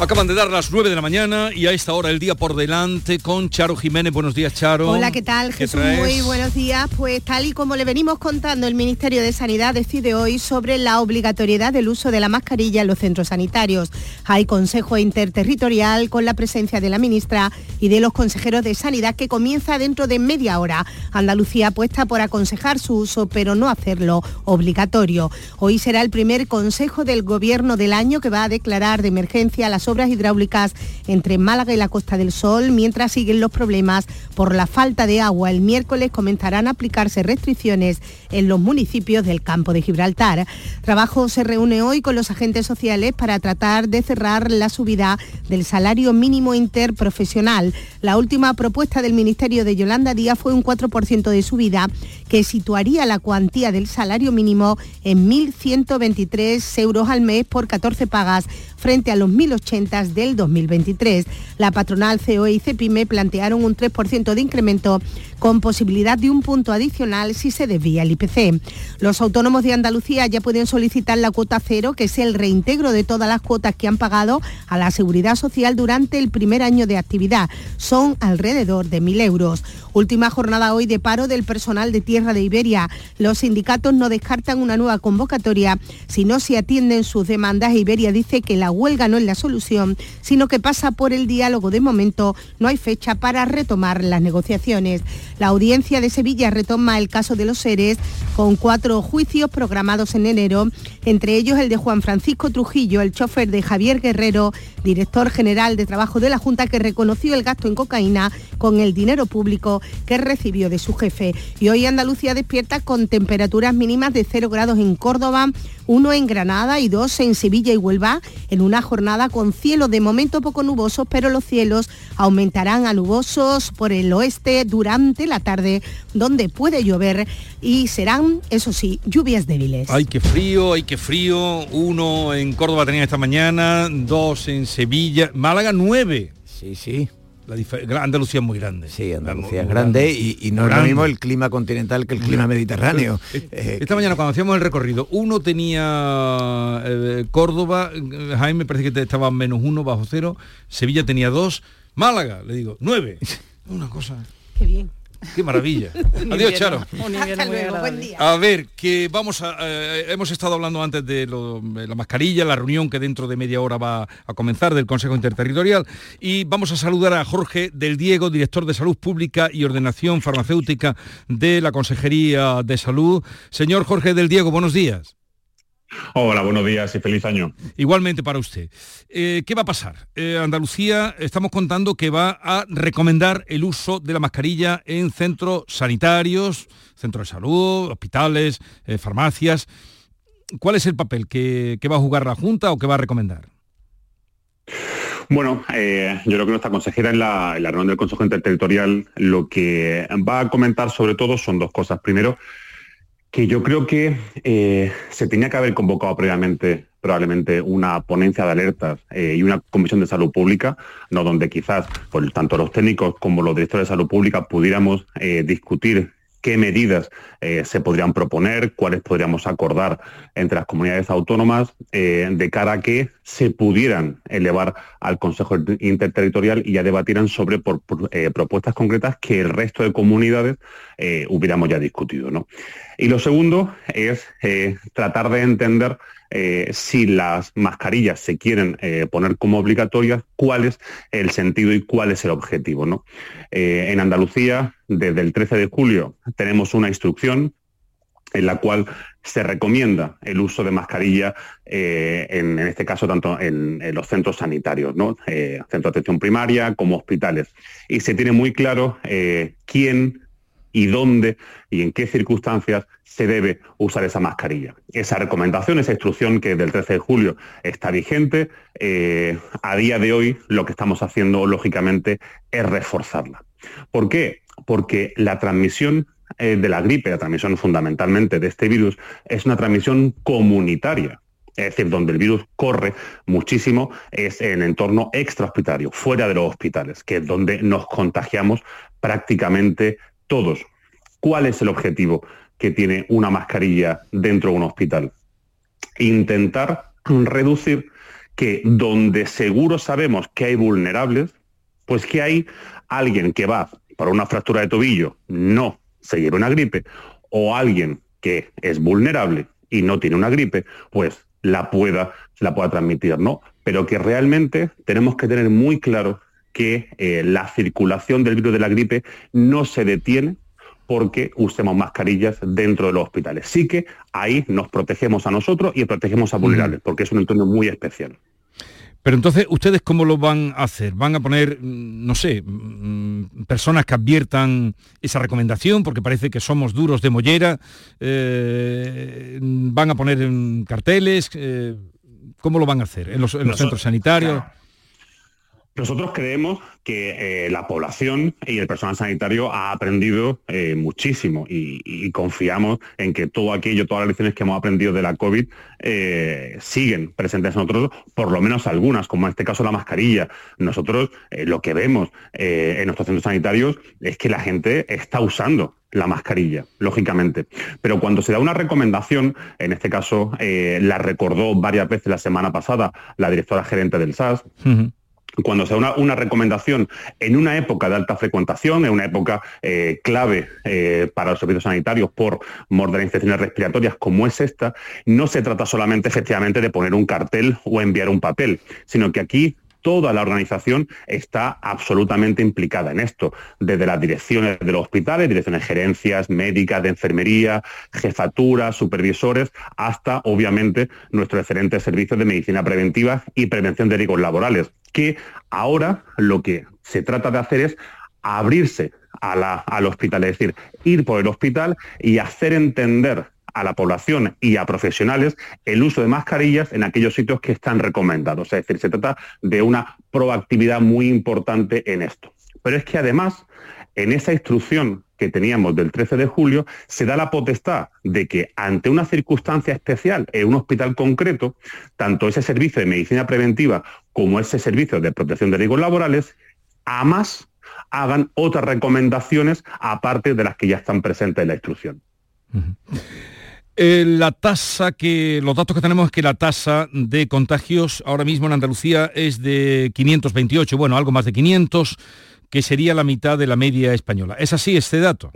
Acaban de dar las 9 de la mañana y a esta hora el día por delante con Charo Jiménez. Buenos días, Charo. Hola, ¿qué tal? Jesús, muy buenos días. Pues tal y como le venimos contando, el Ministerio de Sanidad decide hoy sobre la obligatoriedad del uso de la mascarilla en los centros sanitarios. Hay consejo interterritorial con la presencia de la ministra y de los consejeros de Sanidad que comienza dentro de media hora. Andalucía apuesta por aconsejar su uso, pero no hacerlo obligatorio. Hoy será el primer consejo del gobierno del año que va a declarar de emergencia las obras hidráulicas entre Málaga y la Costa del Sol, mientras siguen los problemas por la falta de agua. El miércoles comenzarán a aplicarse restricciones en los municipios del campo de Gibraltar. Trabajo se reúne hoy con los agentes sociales para tratar de cerrar la subida del salario mínimo interprofesional. La última propuesta del Ministerio de Yolanda Díaz fue un 4% de subida que situaría la cuantía del salario mínimo en 1.123 euros al mes por 14 pagas frente a los 1.080 del 2023. La patronal COE y CEPIME plantearon un 3% de incremento con posibilidad de un punto adicional si se desvía el IPC. Los autónomos de Andalucía ya pueden solicitar la cuota cero, que es el reintegro de todas las cuotas que han pagado a la seguridad social durante el primer año de actividad. Son alrededor de 1.000 euros. Última jornada hoy de paro del personal de Tierra de Iberia. Los sindicatos no descartan una nueva convocatoria si no se atienden sus demandas. Iberia dice que la huelga no es la solución, sino que pasa por el diálogo. De momento no hay fecha para retomar las negociaciones. La audiencia de Sevilla retoma el caso de los seres con cuatro juicios programados en enero, entre ellos el de Juan Francisco Trujillo, el chofer de Javier Guerrero, director general de trabajo de la Junta que reconoció el gasto en cocaína con el dinero público que recibió de su jefe. Y hoy Andalucía despierta con temperaturas mínimas de 0 grados en Córdoba, uno en Granada y dos en Sevilla y Huelva, en una jornada con cielos de momento poco nubosos, pero los cielos aumentarán a nubosos por el oeste durante la tarde, donde puede llover y serán, eso sí, lluvias débiles. Ay, qué frío, ay, qué frío. Uno en Córdoba tenía esta mañana, dos en Sevilla, Málaga nueve. Sí, sí. La Andalucía es muy grande. Sí, Andalucía es grande y, no es lo mismo el clima continental que el clima mediterráneo. Eh, esta mañana cuando hacíamos el recorrido, uno tenía eh, Córdoba, Jaime parece que estaba menos uno bajo cero, Sevilla tenía dos, Málaga, le digo, nueve. Una cosa. Qué bien. Qué maravilla. Adiós, Charo. A ver, que vamos a. Eh, hemos estado hablando antes de, la mascarilla, la reunión que dentro de media hora va a comenzar del Consejo Interterritorial. Y vamos a saludar a Jorge del Diego, director de Salud Pública y Ordenación Farmacéutica de la Consejería de Salud. Señor Jorge del Diego, buenos días. Hola, buenos días y feliz año. Igualmente para usted. Eh, ¿Qué va a pasar? Eh, Andalucía estamos contando que va a recomendar el uso de la mascarilla en centros sanitarios, centros de salud, hospitales, eh, farmacias. ¿Cuál es el papel que, va a jugar la Junta o que va a recomendar? Bueno, yo creo que nuestra consejera en la, en la reunión del Consejo Interterritorial lo que va a comentar sobre todo son dos cosas. Primero, que yo creo que eh, se tenía que haber convocado previamente probablemente una ponencia de alertas eh, y una comisión de salud pública, no donde quizás tanto los técnicos como los directores de salud pública pudiéramos eh, discutir qué medidas se podrían proponer, cuáles podríamos acordar entre las comunidades autónomas de cara a que se pudieran elevar al Consejo Interterritorial y ya debatieran sobre propuestas concretas que el resto de comunidades hubiéramos ya discutido. ¿no? Y lo segundo es eh, tratar de entender eh, si las mascarillas se quieren eh, poner como obligatorias, cuál es el sentido y cuál es el objetivo. ¿no? en Andalucía, desde el 13 de julio, tenemos una instrucción en la cual se recomienda el uso de mascarilla, en, este caso tanto en, los centros sanitarios, ¿no? centros de atención primaria como hospitales. Y se tiene muy claro quién y dónde y en qué circunstancias se debe usar esa mascarilla. Esa recomendación, esa instrucción que del 13 de julio está vigente, eh, a día de hoy lo que estamos haciendo, lógicamente, es reforzarla. ¿Por qué? Porque la transmisión eh, de la gripe, la transmisión fundamentalmente de este virus, es una transmisión comunitaria. Es decir, donde el virus corre muchísimo es en el entorno extrahospitalario, fuera de los hospitales, que es donde nos contagiamos prácticamente todos. ¿Cuál es el objetivo que tiene una mascarilla dentro de un hospital? intentar reducir que donde seguro sabemos que hay vulnerables, pues que hay alguien que va para una fractura de tobillo, no se lleve una gripe, o alguien que es vulnerable y no tiene una gripe, pues la pueda, la pueda transmitir, ¿no? Pero que realmente tenemos que tener muy claro que eh, la circulación del virus de la gripe no se detiene porque usemos mascarillas dentro de los hospitales. Sí que ahí nos protegemos a nosotros y protegemos a vulnerables, porque es un entorno muy especial. Pero entonces, ¿ustedes cómo lo van a hacer? ¿Van a poner, mm, no sé, mm, personas que adviertan esa recomendación, porque parece que somos duros de mollera? Eh, ¿Van a poner carteles? Eh, ¿Cómo lo van a hacer? ¿En los, centros sanitarios? Nosotros creemos que eh, la población y el personal sanitario ha aprendido eh, muchísimo y, confiamos en que todo aquello, todas las lecciones que hemos aprendido de la COVID eh, siguen presentes en nosotros, por lo menos algunas, como en este caso la mascarilla. Nosotros lo que vemos en nuestros centros sanitarios es que la gente está usando la mascarilla, lógicamente. Pero cuando se da una recomendación, en este caso la recordó varias veces la semana pasada la directora gerente del SAS, cuando se da una, recomendación en una época de alta frecuentación, en una época eh, clave eh, para los servicios sanitarios por morder infecciones respiratorias como es esta, no se trata solamente efectivamente de poner un cartel o enviar un papel, sino que aquí toda la organización está absolutamente implicada en esto, desde las direcciones de los hospitales, direcciones gerencias, médicas, de enfermería, jefaturas, supervisores, hasta obviamente nuestros excelentes servicios de medicina preventiva y prevención de riesgos laborales, que ahora lo que se trata de hacer es abrirse al hospital, es decir, ir por el hospital y hacer entender a la población y a profesionales el uso de mascarillas en aquellos sitios que están recomendados. Es decir, se trata de una proactividad muy importante en esto. Pero es que además, en esa instrucción que teníamos del 13 de julio, se da la potestad de que ante una circunstancia especial en un hospital concreto, tanto ese servicio de medicina preventiva como ese servicio de protección de riesgos laborales, a más hagan otras recomendaciones aparte de las que ya están presentes en la instrucción. Eh, la tasa que, los datos que tenemos es que la tasa de contagios ahora mismo en Andalucía es de 528, bueno, algo más de 500, que sería la mitad de la media española. ¿Es así este dato?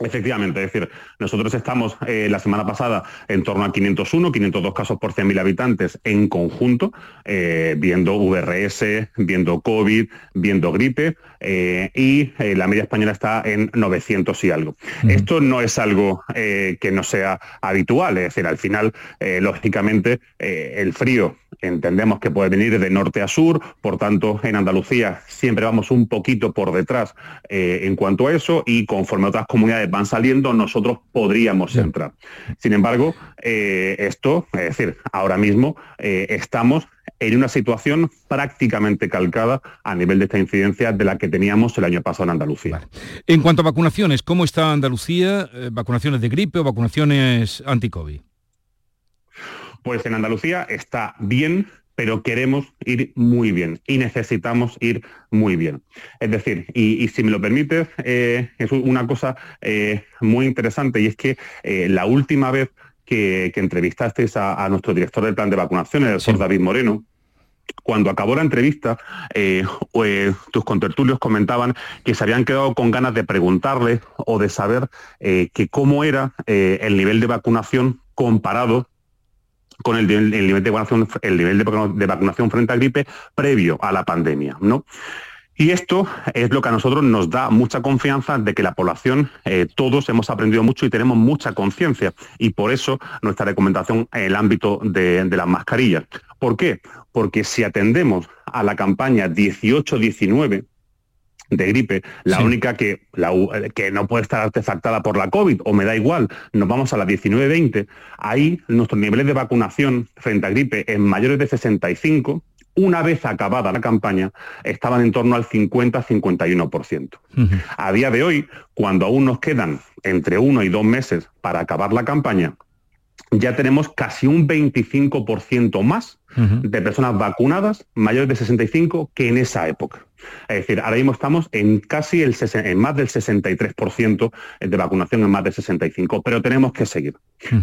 Efectivamente, es decir, nosotros estamos eh, la semana pasada en torno a 501, 502 casos por 100.000 habitantes en conjunto, eh, viendo VRS, viendo COVID, viendo gripe, eh, y la media española está en 900 y algo. Esto no es algo que no sea habitual, es decir, al final, lógicamente, el frío entendemos que puede venir de norte a sur, por tanto, en Andalucía siempre vamos un poquito por detrás en cuanto a eso, y conforme otras comunidades van saliendo, nosotros podríamos entrar. Sin embargo, eh, esto, es decir, ahora mismo eh, estamos en una situación prácticamente calcada a nivel de esta incidencia de la que teníamos el año pasado en Andalucía. En cuanto a vacunaciones, ¿cómo está Andalucía? Eh, ¿Vacunaciones de gripe o vacunaciones anti-COVID? Pues en Andalucía está bien, pero queremos ir muy bien y necesitamos ir muy bien. Es decir, y, si me lo permites, eh, es una cosa eh, muy interesante y es que eh, la última vez que, entrevistasteis a, nuestro director del plan de vacunación, el doctor David Moreno, cuando acabó la entrevista, tus contertulios comentaban que se habían quedado con ganas de preguntarle o de saber que cómo era el nivel de vacunación comparado con el, nivel, de vacunación, el nivel de, vacunación frente a gripe previo a la pandemia. ¿no? Y esto es lo que a nosotros nos da mucha confianza de que la población, eh, todos hemos aprendido mucho y tenemos mucha conciencia. Y por eso nuestra recomendación en el ámbito de, las mascarillas. ¿Por qué? Porque si atendemos a la campaña 18-19, de gripe, la única que, que no puede estar artefactada por la COVID, o me da igual, nos vamos a la 19-20, ahí nuestros niveles de vacunación frente a gripe en mayores de 65, una vez acabada la campaña, estaban en torno al 50-51%. A día de hoy, cuando aún nos quedan entre uno y dos meses para acabar la campaña, ya tenemos casi un 25% más de personas vacunadas mayores de 65 que en esa época. Es decir, ahora mismo estamos en casi el en más del 63% de vacunación en más del 65%, pero tenemos que seguir.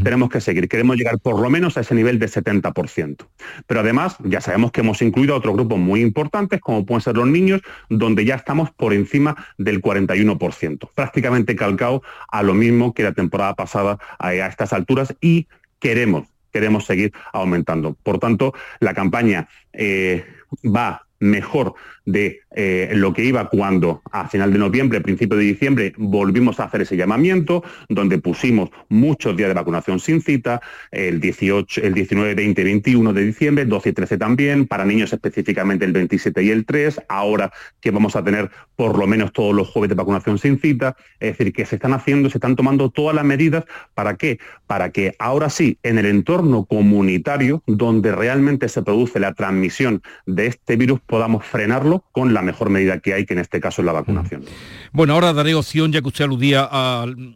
Tenemos que seguir. Queremos llegar por lo menos a ese nivel de 70%. Pero además, ya sabemos que hemos incluido a otros grupos muy importantes, como pueden ser los niños, donde ya estamos por encima del 41%, prácticamente calcado a lo mismo que la temporada pasada a, estas alturas y queremos queremos seguir aumentando. Por tanto, la campaña eh, va mejor de eh, lo que iba cuando a final de noviembre, principio de diciembre, volvimos a hacer ese llamamiento, donde pusimos muchos días de vacunación sin cita, el 18, el 19, 20, 21 de diciembre, 12 y 13 también, para niños específicamente el 27 y el 3, ahora que vamos a tener por lo menos todos los jueves de vacunación sin cita, es decir, que se están haciendo, se están tomando todas las medidas, ¿para qué? Para que ahora sí, en el entorno comunitario, donde realmente se produce la transmisión de este virus, podamos frenarlo con la mejor medida que hay, que en este caso es la vacunación. Bueno, ahora daré opción, ya que usted aludía al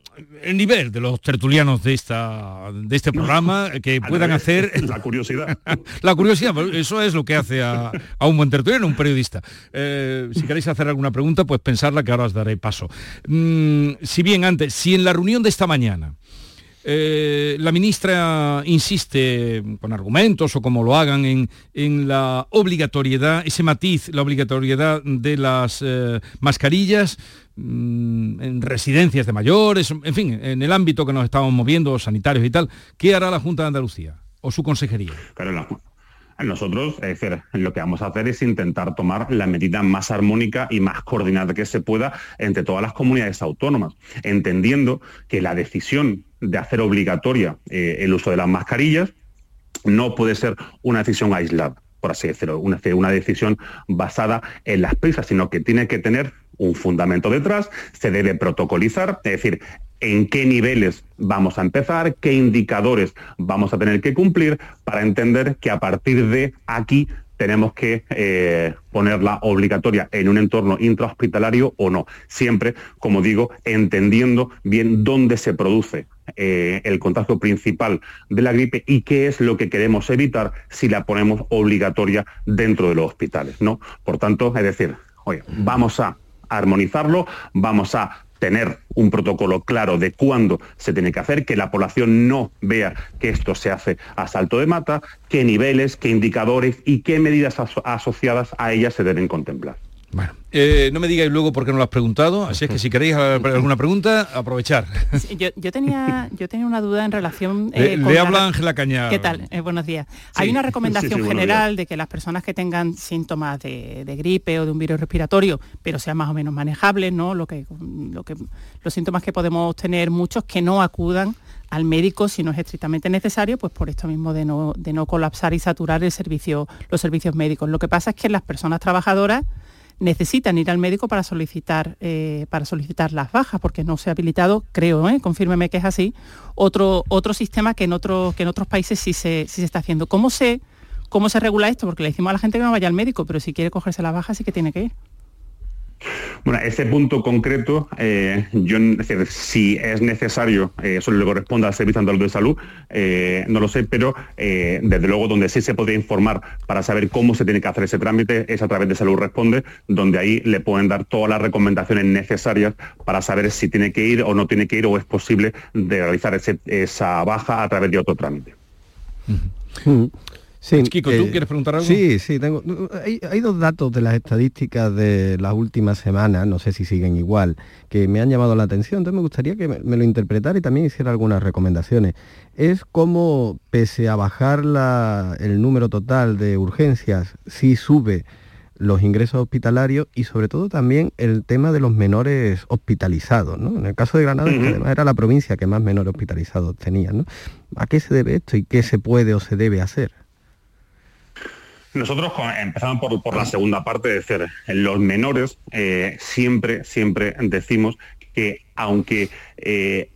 nivel de los tertulianos de, esta, de este programa, que puedan hacer... La curiosidad. la curiosidad, eso es lo que hace a, un buen tertuliano, un periodista. Eh, si queréis hacer alguna pregunta, pues pensarla que ahora os daré paso. Mm, si bien antes, si en la reunión de esta mañana eh, la ministra insiste con argumentos o como lo hagan en, la obligatoriedad, ese matiz, la obligatoriedad de las eh, mascarillas mm, en residencias de mayores, en fin, en el ámbito que nos estamos moviendo, sanitarios y tal. ¿Qué hará la Junta de Andalucía o su consejería? Nosotros, es lo que vamos a hacer es intentar tomar la medida más armónica y más coordinada que se pueda entre todas las comunidades autónomas, entendiendo que la decisión de hacer obligatoria eh, el uso de las mascarillas no puede ser una decisión aislada por así decirlo, una, una decisión basada en las prisas, sino que tiene que tener un fundamento detrás, se debe protocolizar, es decir, en qué niveles vamos a empezar, qué indicadores vamos a tener que cumplir para entender que a partir de aquí tenemos que eh, ponerla obligatoria en un entorno intrahospitalario o no. Siempre, como digo, entendiendo bien dónde se produce eh, el contagio principal de la gripe y qué es lo que queremos evitar si la ponemos obligatoria dentro de los hospitales. ¿no? Por tanto, es decir, oye, vamos a armonizarlo, vamos a tener un protocolo claro de cuándo se tiene que hacer, que la población no vea que esto se hace a salto de mata, qué niveles, qué indicadores y qué medidas asociadas a ellas se deben contemplar. Bueno, eh, no me digáis luego por qué no lo has preguntado, así es que si queréis alguna pregunta, aprovechar. yo, tenía, yo tenía una duda en relación... Eh, le, habla Ángela Cañar. ¿Qué tal? Eh, buenos días. Hay una recomendación general de que las personas que tengan síntomas de, gripe o de un virus respiratorio, pero sean más o menos manejables, ¿no? Lo que, lo que, los síntomas que podemos tener muchos, que no acudan al médico si no es estrictamente necesario, pues por esto mismo de no, de no colapsar y saturar el servicio, los servicios médicos. Lo que pasa es que las personas trabajadoras necesitan ir al médico para solicitar, eh, para solicitar las bajas, porque no se ha habilitado, creo, ¿eh? confírmeme que es así, otro, otro sistema que en, que en otros países sí se, sí se está haciendo. ¿Cómo se, ¿Cómo se regula esto? Porque le decimos a la gente que no vaya al médico, pero si quiere cogerse la baja sí que tiene que ir. Bueno, ese punto concreto, eh, yo, si es necesario, eh, eso le corresponde al Servicio Andaluz de Salud, eh, no lo sé, pero desde luego donde sí se podría informar para saber cómo se tiene que hacer ese trámite es a través de Salud Responde, donde ahí le pueden dar todas las recomendaciones necesarias para saber si tiene que ir o no tiene que ir o es posible de realizar esa baja a través de otro trámite. Sí, Kiko, ¿tú eh, quieres preguntar algo? Sí, sí, tengo. Hay, dos datos de las estadísticas de las últimas semanas, no sé si siguen igual, que me han llamado la atención, entonces me gustaría que me, lo interpretara y también hiciera algunas recomendaciones. Es cómo, pese a bajar el número total de urgencias, sí sube los ingresos hospitalarios y sobre todo también el tema de los menores hospitalizados. ¿no? En el caso de Granada, además era la provincia que más menores hospitalizados tenía. ¿no? ¿A qué se debe esto y qué se puede o se debe hacer? Nosotros empezamos por, la segunda parte, de decir, los menores eh, siempre, siempre decimos que aunque eh,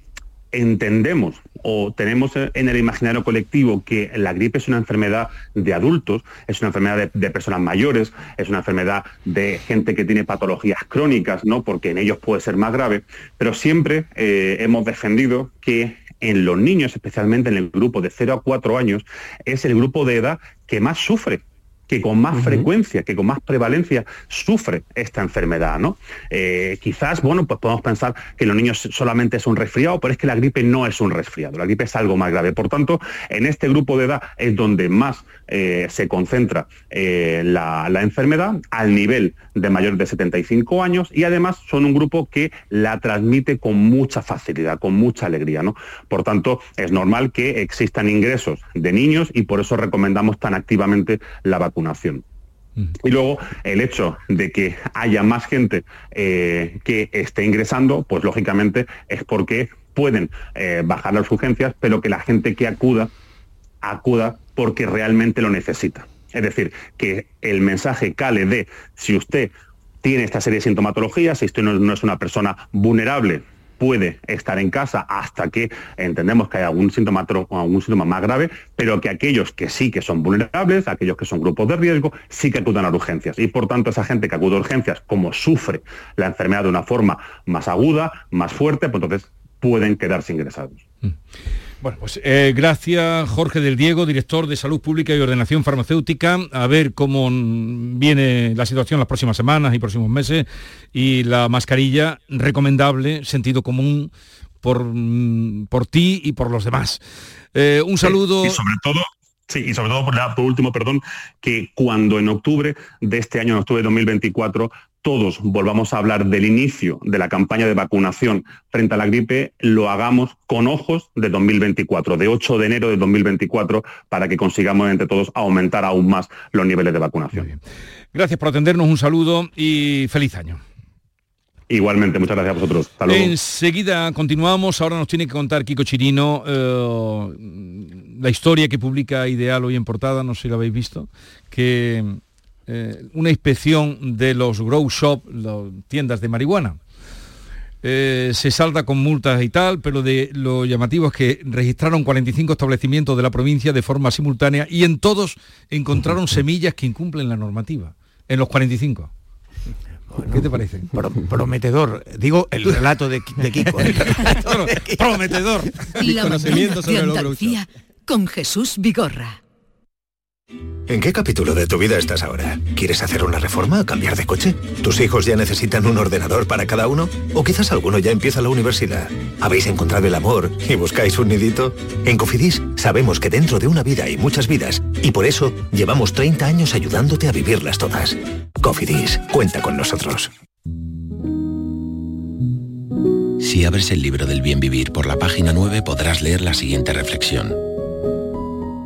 entendemos o tenemos en el imaginario colectivo que la gripe es una enfermedad de adultos, es una enfermedad de, personas mayores, es una enfermedad de gente que tiene patologías crónicas, ¿no? porque en ellos puede ser más grave, pero siempre eh, hemos defendido que en los niños, especialmente en el grupo de 0 a 4 años, es el grupo de edad que más sufre que con más frecuencia, que con más prevalencia sufre esta enfermedad, ¿no? Eh, quizás, bueno, pues podemos pensar que los niños solamente es un resfriado, pero es que la gripe no es un resfriado, la gripe es algo más grave. Por tanto, en este grupo de edad es donde más eh, se concentra eh, la, la, enfermedad al nivel de mayores de 75 años y además son un grupo que la transmite con mucha facilidad, con mucha alegría, ¿no? Por tanto, es normal que existan ingresos de niños y por eso recomendamos tan activamente la vacunación y luego el hecho de que haya más gente eh, que esté ingresando, pues lógicamente es porque pueden eh, bajar las urgencias, pero que la gente que acuda, acuda porque realmente lo necesita. Es decir, que el mensaje cale de si usted tiene esta serie de sintomatologías, si usted no es una persona vulnerable puede estar en casa hasta que entendemos que hay algún síntoma, más grave, pero que aquellos que sí que son vulnerables, aquellos que son grupos de riesgo, sí que acudan a urgencias. Y por tanto, esa gente que acude a urgencias, como sufre la enfermedad de una forma más aguda, más fuerte, pues entonces pueden quedarse ingresados. Mm. Bueno, pues eh, gracias Jorge del Diego, director de Salud Pública y Ordenación Farmacéutica, a ver cómo viene la situación las próximas semanas y próximos meses y la mascarilla recomendable, sentido común por, por ti y por los demás. Eh, un saludo. y sobre todo, Sí, y sobre todo por, por, último, perdón, que cuando en octubre de este año, en octubre de 2024, todos volvamos a hablar del inicio de la campaña de vacunación frente a la gripe, lo hagamos con ojos de 2024, de 8 de enero de 2024, para que consigamos entre todos aumentar aún más los niveles de vacunación. Gracias por atendernos, un saludo y feliz año. Igualmente, muchas gracias a vosotros. Enseguida continuamos, ahora nos tiene que contar Kiko Chirino eh, la historia que publica Ideal hoy en portada, no sé si lo habéis visto, que eh, una inspección de los grow shop, las tiendas de marihuana. Eh, se salda con multas y tal, pero de lo llamativo es que registraron 45 establecimientos de la provincia de forma simultánea y en todos encontraron semillas que incumplen la normativa, en los 45. ¿Qué te parece? prometedor. Digo el relato de, Kiko. prometedor. La conocimiento sobre de con Jesús Vigorra. ¿En qué capítulo de tu vida estás ahora? ¿Quieres hacer una reforma o cambiar de coche? ¿Tus hijos ya necesitan un ordenador para cada uno? ¿O quizás alguno ya empieza la universidad? ¿Habéis encontrado el amor y buscáis un nidito? En Cofidis sabemos que dentro de una vida hay muchas vidas y por eso llevamos 30 años ayudándote a vivirlas todas. Cofidis, cuenta con nosotros. Si abres el libro del bien vivir por la página 9 podrás leer la siguiente reflexión.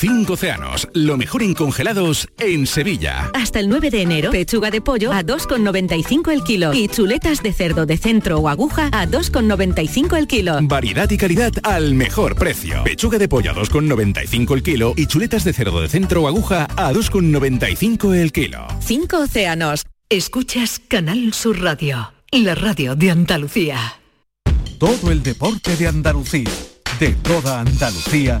Cinco océanos, lo mejor en congelados en Sevilla. Hasta el 9 de enero, pechuga de pollo a 2,95 el kilo y chuletas de cerdo de centro o aguja a 2,95 el kilo. Variedad y calidad al mejor precio. Pechuga de pollo a 2,95 el kilo y chuletas de cerdo de centro o aguja a 2,95 el kilo. Cinco océanos. Escuchas Canal Sur Radio, la radio de Andalucía. Todo el deporte de Andalucía, de toda Andalucía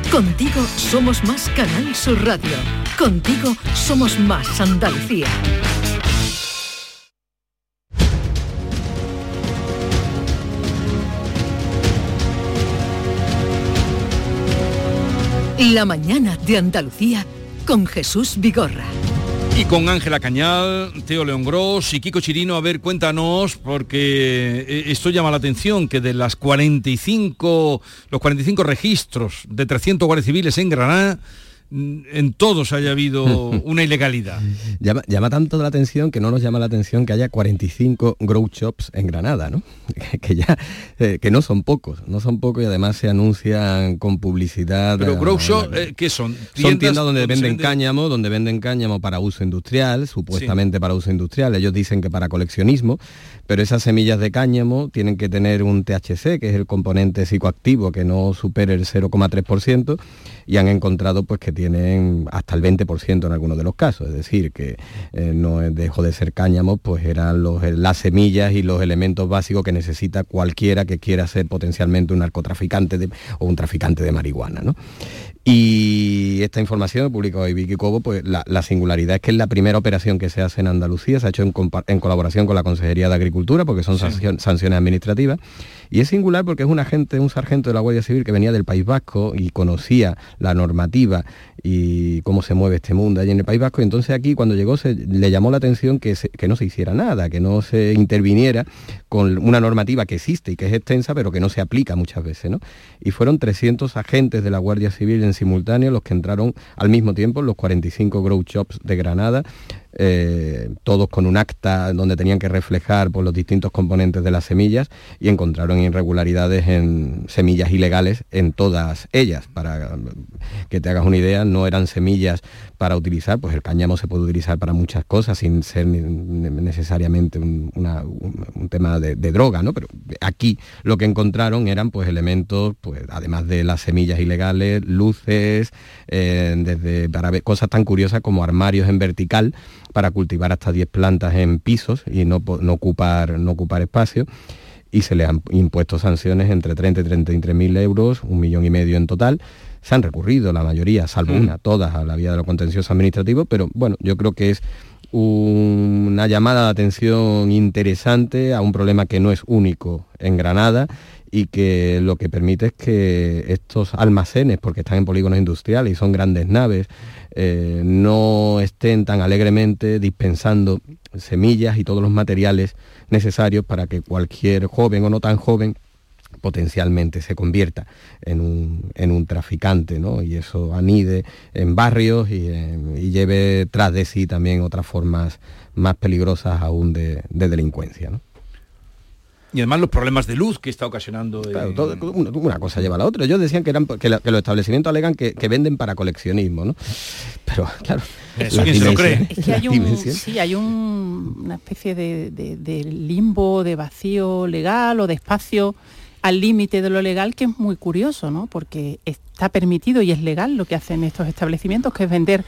Contigo somos más Canal Sur Radio. Contigo somos más Andalucía. La mañana de Andalucía con Jesús Vigorra. Y con Ángela Cañal, Teo León Gross y Kiko Chirino, a ver, cuéntanos, porque eh, esto llama la atención, que de las 45, los 45 registros de 300 guardias civiles en Granada, en todos haya habido una ilegalidad. Llama, tanto la atención que no nos llama la atención que haya 45 grow shops en Granada, ¿no? que ya eh, que no son pocos, no son pocos y además se anuncian con publicidad. Pero grow shops, eh, ¿qué son? son tiendas donde, venden cáñamo, donde venden cáñamo para uso industrial, supuestamente para uso industrial. Ellos dicen que para coleccionismo, pero esas semillas de cáñamo tienen que tener un THC, que es el componente psicoactivo, que no supere el 0,3%, y han encontrado pues que tienen hasta el 20% en algunos de los casos, es decir, que eh, no dejó de ser cáñamo, pues eran los, las semillas y los elementos básicos que necesita cualquiera que quiera ser potencialmente un narcotraficante o un traficante de marihuana. ¿no? Y esta información publicó hoy Vicky Cobo, pues la, singularidad es que es la primera operación que se hace en Andalucía, se ha hecho en, colaboración con la Consejería de Agricultura, porque son sanciones administrativas, y es singular porque es un agente, un sargento de la Guardia Civil que venía del País Vasco y conocía la normativa y cómo se mueve este mundo allí en el País Vasco. Y entonces aquí cuando llegó se, le llamó la atención que, que no se hiciera nada, que no se interviniera con una normativa que existe y que es extensa, pero que no se aplica muchas veces. ¿no? Y fueron 300 agentes de la Guardia Civil en simultáneo los que entraron al mismo tiempo los 45 grow shops de Granada eh, todos con un acta donde tenían que reflejar pues, los distintos componentes de las semillas y encontraron irregularidades en semillas ilegales en todas ellas. Para que te hagas una idea, no eran semillas para utilizar, pues el cáñamo se puede utilizar para muchas cosas sin ser necesariamente un, tema de, droga, ¿no? Pero aquí lo que encontraron eran pues elementos, pues además de las semillas ilegales, luces, eh, desde para ver cosas tan curiosas como armarios en vertical para cultivar hasta 10 plantas en pisos y no, ocupar, no ocupar espacio y se le han impuesto sanciones entre 30 y 33 mil euros, un millón y medio en total. Se han recurrido la mayoría, salvo mm. una, todas a la vía de lo contencioso administrativo, pero bueno, yo creo que es una llamada de atención interesante a un problema que no es único en Granada y que lo que permite es que estos almacenes, porque están en polígonos industriales y son grandes naves, eh, no estén tan alegremente dispensando semillas y todos los materiales necesarios para que cualquier joven o no tan joven potencialmente se convierta en un, traficante, ¿no? Y eso anide en barrios y, lleve tras de sí también otras formas más peligrosas aún de, de delincuencia, ¿no? Y además los problemas de luz que está ocasionando. una, cosa lleva a la otra. Ellos decían que, eran, que, los establecimientos alegan que, venden para coleccionismo, ¿no? Pero claro. Eso quién se lo cree. Es que hay un, sí, hay una especie de, limbo, de vacío legal o de espacio al límite de lo legal que es muy curioso, ¿no? Porque está permitido y es legal lo que hacen estos establecimientos, que es vender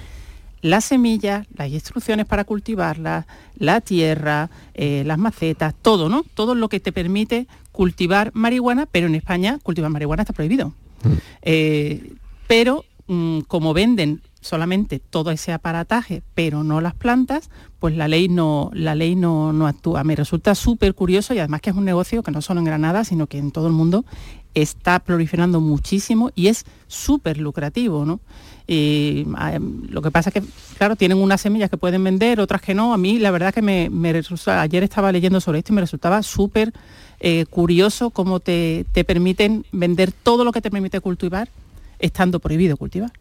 las semillas, las instrucciones para cultivarlas, la tierra, eh, las macetas, todo, ¿no? Todo lo que te permite cultivar marihuana, pero en España cultivar marihuana está prohibido. Mm. Eh, pero mm, como venden solamente todo ese aparataje, pero no las plantas, pues la ley no, la ley no, no actúa. Me resulta súper curioso y además que es un negocio que no solo en Granada, sino que en todo el mundo está proliferando muchísimo y es súper lucrativo, ¿no? Y lo que pasa es que, claro, tienen unas semillas que pueden vender, otras que no. A mí la verdad que me, ayer estaba leyendo sobre esto y me resultaba súper eh, curioso cómo te, te permiten vender todo lo que te permite cultivar estando prohibido cultivar.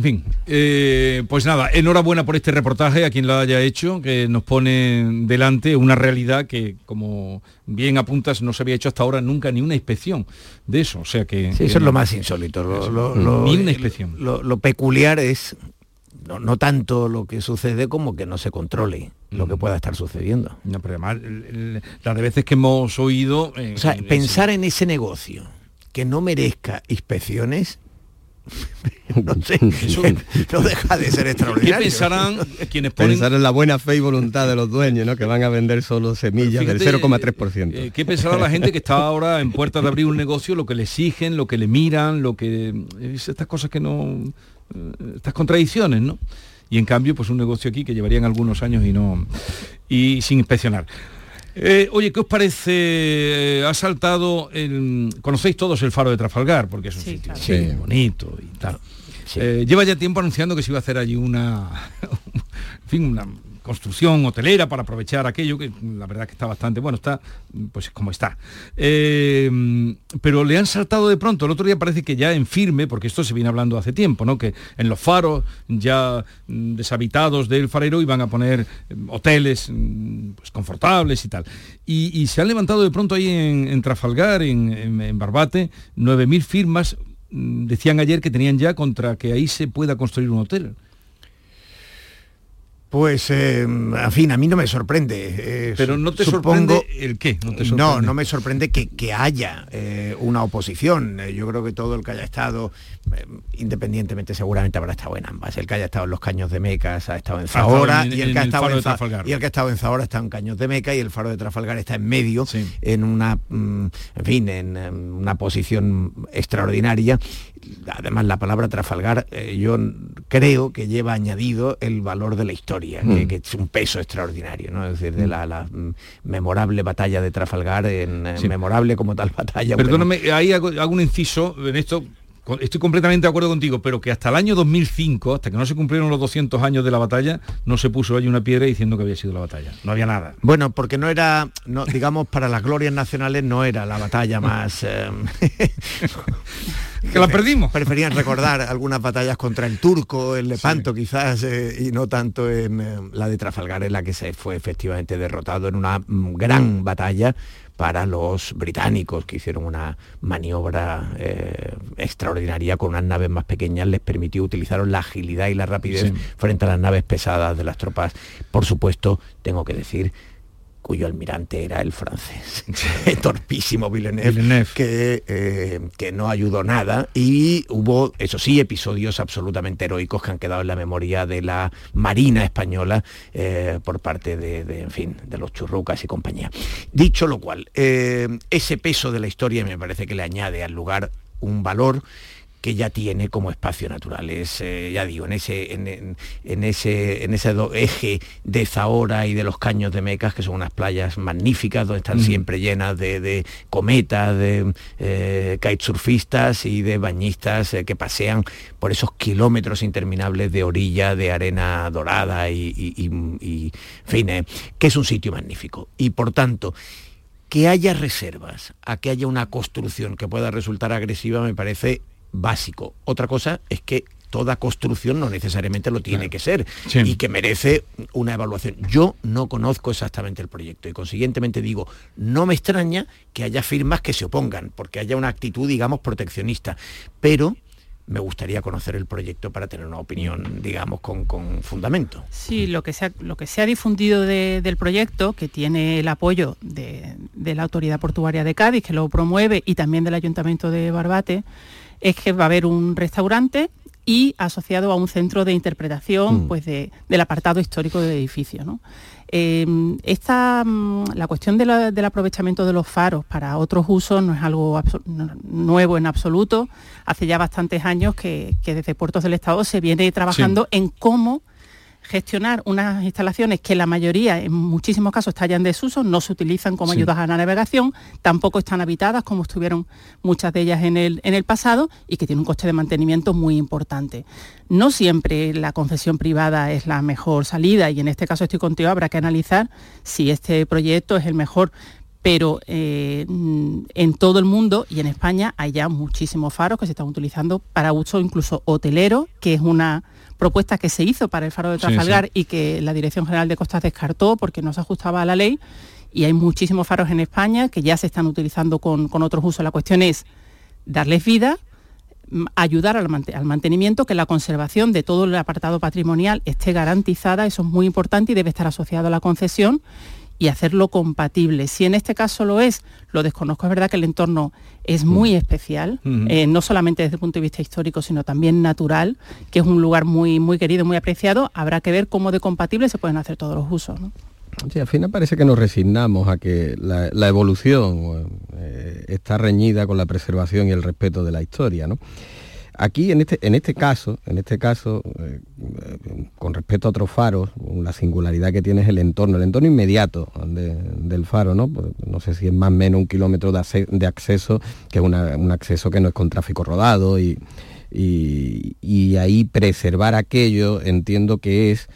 En fin, eh, pues nada, enhorabuena por este reportaje a quien lo haya hecho, que nos pone delante una realidad que, como bien apuntas, no se había hecho hasta ahora nunca ni una inspección de eso. O sea que. Sí, eso es lo más insólito. Lo, ni una inspección. Lo, peculiar es no, tanto lo que sucede como que no se controle lo que mm. pueda estar sucediendo. No, pero además, las de veces que hemos oído. o sea, pensar en ese negocio que no merezca inspecciones no sé, no deja de ser extraordinario. ¿Qué pensarán quienes ponen... Pensar en la buena fe y voluntad de los dueños, ¿no? Que van a vender solo semillas del 0,3%. Eh, ¿Qué pensará la gente que está ahora en puertas de abrir un negocio, lo que le exigen, lo que le miran, lo que... estas cosas que no... Eh, estas contradicciones, ¿no? Y en cambio, pues un negocio aquí que llevarían algunos años y no... y sin inspeccionar. Eh, oye, ¿qué os parece? Ha saltado, el, conocéis todos el faro de Trafalgar, porque es un sitio bonito y tal. Eh, lleva ya tiempo anunciando que se iba a hacer allí una, en fin, una construcción hotelera para aprovechar aquello, que la verdad que está bastante, bueno, está pues como está. Eh, pero le han saltado de pronto, el otro día parece que ya en firme, porque esto se viene hablando hace tiempo, ¿no? Que en los faros ya mm, deshabitados del farero iban a poner eh, hoteles mm, pues, confortables y tal. Y, se han levantado de pronto ahí en, Trafalgar, en, en, en Barbate, 9.000 firmas, mm, decían ayer que tenían ya contra que ahí se pueda construir un hotel. Pues, eh, en fin, a mí no me sorprende. Eh, Pero no te sorprende el qué. No, no, me sorprende que, haya eh, una oposición. yo creo que todo el que haya estado, independientemente, seguramente habrá estado en ambas. El que haya estado en los caños de Mecas ha estado en Zahora y, el que ha estado en y el que ha estado en Zahora está en Caños de Meca y el faro de Trafalgar está en medio, en una, mm, en fin, en una posición extraordinaria además la palabra Trafalgar eh, yo creo que lleva añadido el valor de la historia, que, mm. es un peso extraordinario, ¿no? Es decir, de la, mm, memorable batalla de Trafalgar, en, memorable como tal batalla. Perdóname, ahí hago, un inciso en esto, estoy completamente de acuerdo contigo, pero que hasta el año 2005, hasta que no se cumplieron los 200 años de la batalla, no se puso ahí una piedra diciendo que había sido la batalla. No había nada. Bueno, porque no era, no, digamos, para las glorias nacionales no era la batalla más... Eh, que la perdimos. Preferían recordar algunas batallas contra el turco, el Lepanto quizás, eh, y no tanto en eh, la de Trafalgar, en la que se fue efectivamente derrotado en una mm, gran batalla para los británicos que hicieron una maniobra eh, extraordinaria con unas naves más pequeñas, les permitió utilizar la agilidad y la rapidez frente a las naves pesadas de las tropas. Por supuesto, tengo que decir cuyo almirante era el francés, torpísimo Villeneuve, Que, eh, que no ayudó nada. Y hubo, eso sí, episodios absolutamente heroicos que han quedado en la memoria de la Marina española eh, por parte de, en fin, de los churrucas y compañía. Dicho lo cual, eh, ese peso de la historia me parece que le añade al lugar un valor que ya tiene como espacio natural. Es, eh, ya digo, en ese, en, ese, en ese eje de Zahora y de los caños de Mecas, que son unas playas magníficas, donde están siempre llenas de, cometas, de eh, kitesurfistas y de bañistas eh, que pasean por esos kilómetros interminables de orilla, de arena dorada y, y, fin, que es un sitio magnífico. Y por tanto, que haya reservas, a que haya una construcción que pueda resultar agresiva, me parece básico. Otra cosa es que toda construcción no necesariamente lo tiene que ser y que merece una evaluación. Yo no conozco exactamente el proyecto y consiguientemente digo, no me extraña que haya firmas que se opongan, porque haya una actitud, digamos, proteccionista, pero me gustaría conocer el proyecto para tener una opinión, digamos, con, fundamento. Sí, lo que se ha, lo que se ha difundido del proyecto, que tiene el apoyo de, de la Autoridad Portuaria de Cádiz, que lo promueve, y también del Ayuntamiento de Barbate, es que va a haber un restaurante y asociado a un centro de interpretación mm. pues del apartado histórico del edificio. Em, esta, mm, la cuestión del aprovechamiento de los faros para otros usos no es algo nuevo en absoluto. Hace ya bastantes años que, desde Puertos del Estado se viene trabajando en cómo gestionar unas instalaciones que la mayoría, en muchísimos casos, están ya en desuso, no se utilizan como ayudas a la navegación, tampoco están habitadas como estuvieron muchas de ellas en el, en el pasado y que tienen un coste de mantenimiento muy importante. No siempre la concesión privada es la mejor salida y en este caso estoy contigo, habrá que analizar si este proyecto es el mejor pero eh, en todo el mundo y en España hay ya muchísimos faros que se están utilizando para uso incluso hotelero, que es una propuesta que se hizo para el faro de Trafalgar y que la Dirección General de Costas descartó porque no se ajustaba a la ley. Y hay muchísimos faros en España que ya se están utilizando con, otros usos. La cuestión es darles vida, ayudar al, mantenimiento, que la conservación de todo el apartado patrimonial esté garantizada, eso es muy importante y debe estar asociado a la concesión y hacerlo compatible. Si en este caso lo es, lo desconozco, es verdad que el entorno es muy especial, eh, no solamente desde el punto de vista histórico, sino también natural, que es un lugar muy, muy querido, muy apreciado. Habrá que ver cómo de compatible se pueden hacer todos los usos. Sí, al final parece que nos resignamos a que la, evolución eh, está reñida con la preservación y el respeto de la historia. ¿no? Aquí, en este, en este caso, en este caso, eh, con respecto a otros faros, la singularidad que tiene es el entorno, el entorno inmediato del faro, ¿no? Pues, no sé si es más o menos un kilómetro de, acceso, que es un acceso que no es con tráfico rodado y, ahí preservar aquello entiendo que es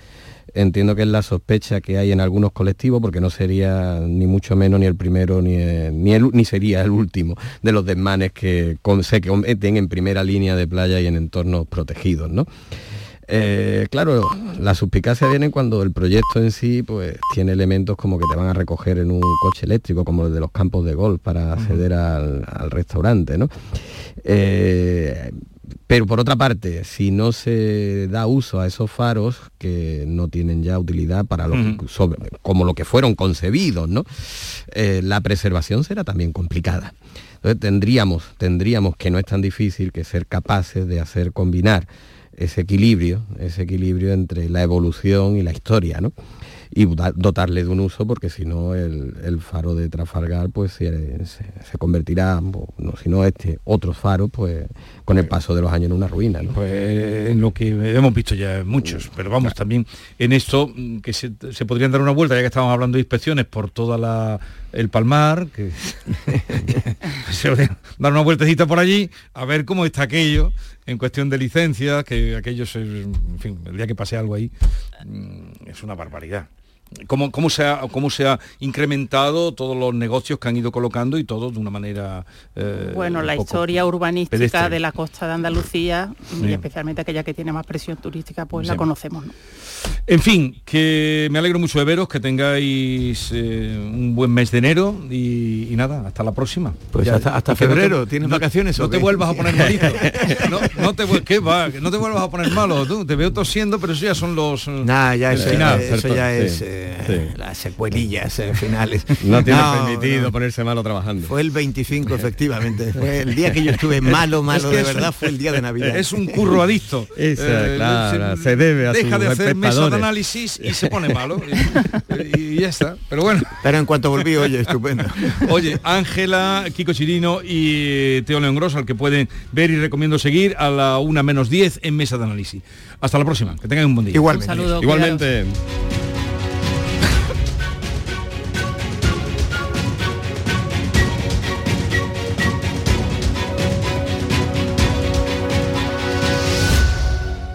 entiendo que es la sospecha que hay en algunos colectivos, porque no sería ni mucho menos ni el primero ni, ni, ni sería el último de los desmanes que se cometen en primera línea de playa y en entornos protegidos. ¿no? Eh, claro, la suspicacia viene cuando el proyecto en sí pues, tiene elementos como que te van a recoger en un coche eléctrico, como el de los campos de golf para acceder al, restaurante. ¿no? Eh, pero por otra parte, si no se da uso a esos faros que no tienen ya utilidad para lo como lo que fueron concebidos, ¿no? Eh, la preservación será también complicada. Entonces tendríamos, tendríamos que no es tan difícil que ser capaces de hacer combinar ese equilibrio, ese equilibrio entre la evolución y la historia, ¿no? y dotarle de un uso porque si no el, faro de Trafalgar pues se, convertirá, no, si no este, otros faros pues con el paso de los años en una ruina. Pues en lo que hemos visto ya muchos, pero vamos también en esto mm, que se, podrían dar una vuelta, ya que estábamos hablando de inspecciones por toda la el palmar, que se dar una vueltecita por allí a ver cómo está aquello en cuestión de licencias, que aquellos, en fin, el día que pase algo ahí, mm, es una barbaridad cómo, cómo, se ha, cómo se ha incrementado todos los negocios que han ido colocando y todo de una manera... Eh, bueno, la historia urbanística de la costa de Andalucía, y especialmente aquella que tiene más presión turística, pues la conocemos. En fin, que me alegro mucho de veros, que tengáis eh, un buen mes de enero y, nada, hasta la próxima. Pues hasta, febrero, ¿tienes vacaciones no, te vuelvas a poner malito. no, te, ¿qué va? No te vuelvas a poner malo, tú. Te veo tosiendo, pero eso ya son los... Nah, ya eso, ya es eh, las secuelillas eh, finales. No tiene permitido ponerse malo trabajando. Fue el 25, efectivamente. Fue el día que yo estuve malo, malo, de verdad, fue el día de Navidad. Es un curro adicto. se, debe a Deja de hacer de análisis y se pone malo. Y, ya está. Pero bueno. Pero en cuanto volví, oye, estupendo. Oye, Ángela, Kiko Chirino y Teo León Gross, al que pueden ver y recomiendo seguir a la una menos 10 en mesa de análisis. Hasta la próxima. Que tengan un buen día. Igualmente. Igualmente.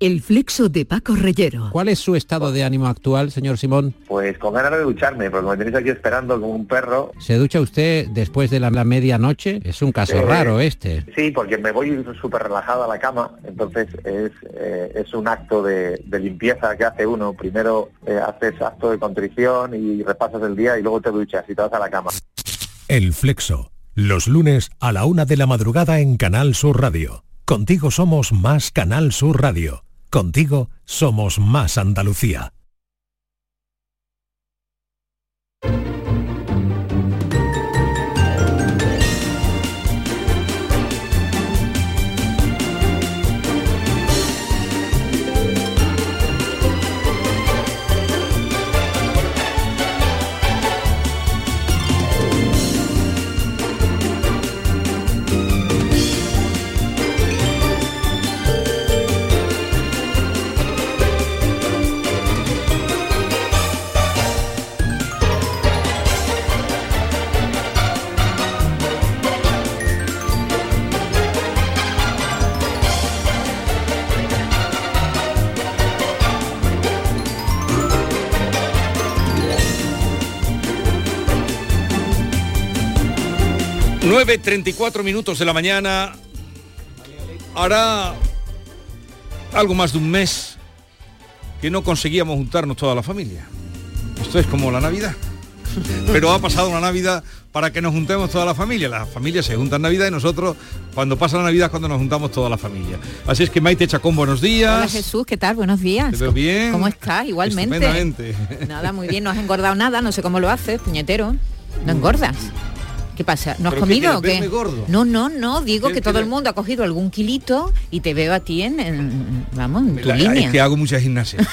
El flexo de Paco Reyero. ¿Cuál es su estado de ánimo actual, señor Simón? Pues con ganas de ducharme, porque me tenéis aquí esperando como un perro. ¿Se ducha usted después de la, medianoche? Es un caso raro este. Sí, porque me voy súper relajado a la cama, entonces es, eh, es un acto de, limpieza que hace uno. Primero eh, haces acto de contrición y repasas el día y luego te duchas y te vas a la cama. El flexo, los lunes a la una de la madrugada en Canal Sur Radio. Contigo somos más Canal Sur Radio. Contigo somos más Andalucía. 9.34 minutos de la mañana. Hará algo más de un mes que no conseguíamos juntarnos toda la familia. Esto es como la Navidad. pero ha pasado una Navidad para que nos juntemos toda la familia. Las familias se juntan Navidad y nosotros cuando pasa la Navidad es cuando nos juntamos toda la familia. Así es que Maite Chacón, buenos días. Hola Jesús, ¿qué tal? Buenos días. Te veo bien. ¿Cómo estás? Igualmente. Nada, muy bien, no has engordado nada, no sé cómo lo haces, puñetero. No engordas. ¿Qué pasa? ¿No has comido o qué? No, no, no, digo que todo el mundo ha cogido algún kilito y te veo a ti en, vamos, en tu línea. Es que hago mucha gimnasia.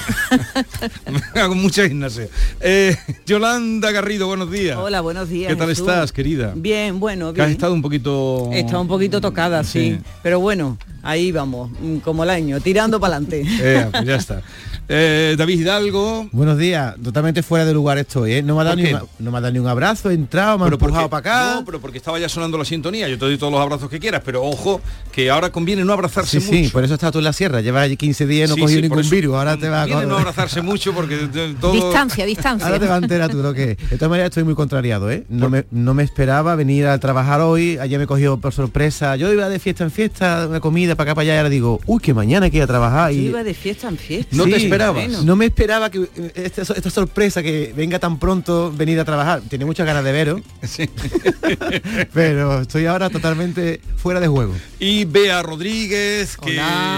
hago mucha gimnasia. Eh, Yolanda Garrido, buenos días. Hola, buenos días. ¿Qué tal estás, querida? Bien, bueno, bien. has estado un poquito... He estado un poquito tocada, sí. Pero bueno, ahí vamos, mm, como el año, tirando para adelante. Eh, pues ya está. Eh, David Hidalgo. Buenos días, totalmente fuera de lugar estoy, ¿eh? No me ha dado, ni, no me ha dado ni un abrazo, he entrado, me ha empujado para acá. No, pero porque estaba ya sonando la sintonía, yo te doy todos los abrazos que quieras, pero ojo, que ahora conviene no abrazarse mucho. Sí, por eso estás tú en la sierra, llevas 15 días y no cogió ningún virus, ahora te va a... no abrazarse mucho porque todo... Distancia, distancia. Ahora te va a enterar tú lo que De todas maneras estoy muy contrariado, ¿eh? No me, no me esperaba venir a trabajar hoy, ayer me cogió por sorpresa, yo iba de fiesta en fiesta, una comida para acá para allá, y ahora digo, uy, que mañana hay que ir a trabajar. y... iba de fiesta en fiesta. No te esperabas. No me esperaba que esta, sorpresa que venga tan pronto venir a trabajar. Tiene muchas ganas de veros. Pero estoy ahora totalmente fuera de juego. Y Bea Rodríguez, que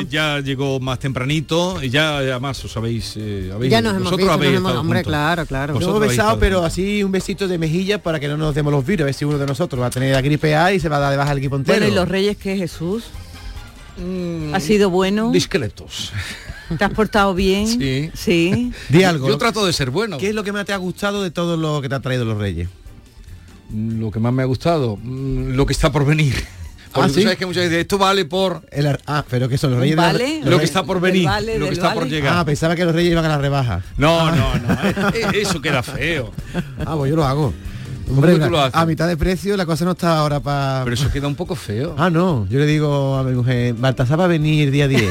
ya llegó más tempranito, y ya además os habéis, eh, ya nos hemos visto, habéis hombre, claro, claro. Nos hemos besado, pero así un besito de mejilla para que no nos demos los virus, a ver si uno de nosotros va a tener la gripe A y se va a dar de baja el equipo entero. Bueno, y los reyes que Jesús. Mm, ha sido bueno. Discretos. ¿Te has portado bien? Sí. Sí. Di algo. Yo trato de ser bueno. ¿Qué es lo que más te ha gustado de todo lo que te ha traído los Reyes? Lo que más me ha gustado, mm, lo que está por venir. Porque ah, tú sabes que muchas veces esto vale por... El, ah, pero que son los reyes... Vale, lo que está por venir, lo que está por llegar. Ah, pensaba que los reyes iban a la rebaja. No, ah. no, no. Eh, eso queda feo. Ah, pues yo lo hago. Hombre, a mitad de precio la cosa no está ahora para... Pero eso queda un poco feo. Ah, no. Yo le digo a mi mujer, Baltasar va a venir día 10.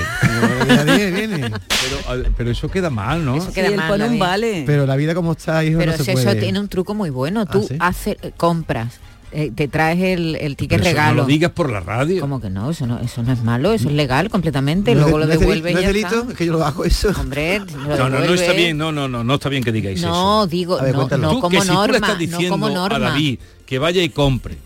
día 10 viene. Pero, eso queda mal, ¿no? Eso queda mal. Un vale. Pero la vida como está, hijo, Pero no si eso tiene un truco muy bueno. Tú ¿Ah, haces compras eh, te traes el, el ticket regalo. No lo digas por la radio. Como que no, eso no, eso no es malo, eso es legal completamente, luego lo devuelves. ¿No es delito? Es que yo lo hago eso. Hombre, no, no, no está bien, no, no, no, no está bien que digáis no, eso. No, digo, no, no como norma, no como norma. A David que vaya y compre.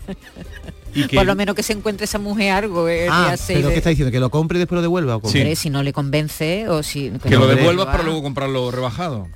Y que... Por lo menos que se encuentre esa mujer algo. Eh, ah, pero ¿qué está diciendo? ¿Que lo compre y después lo devuelva? ¿o sí. si no le convence o si... Que, que lo devuelvas para luego comprarlo rebajado.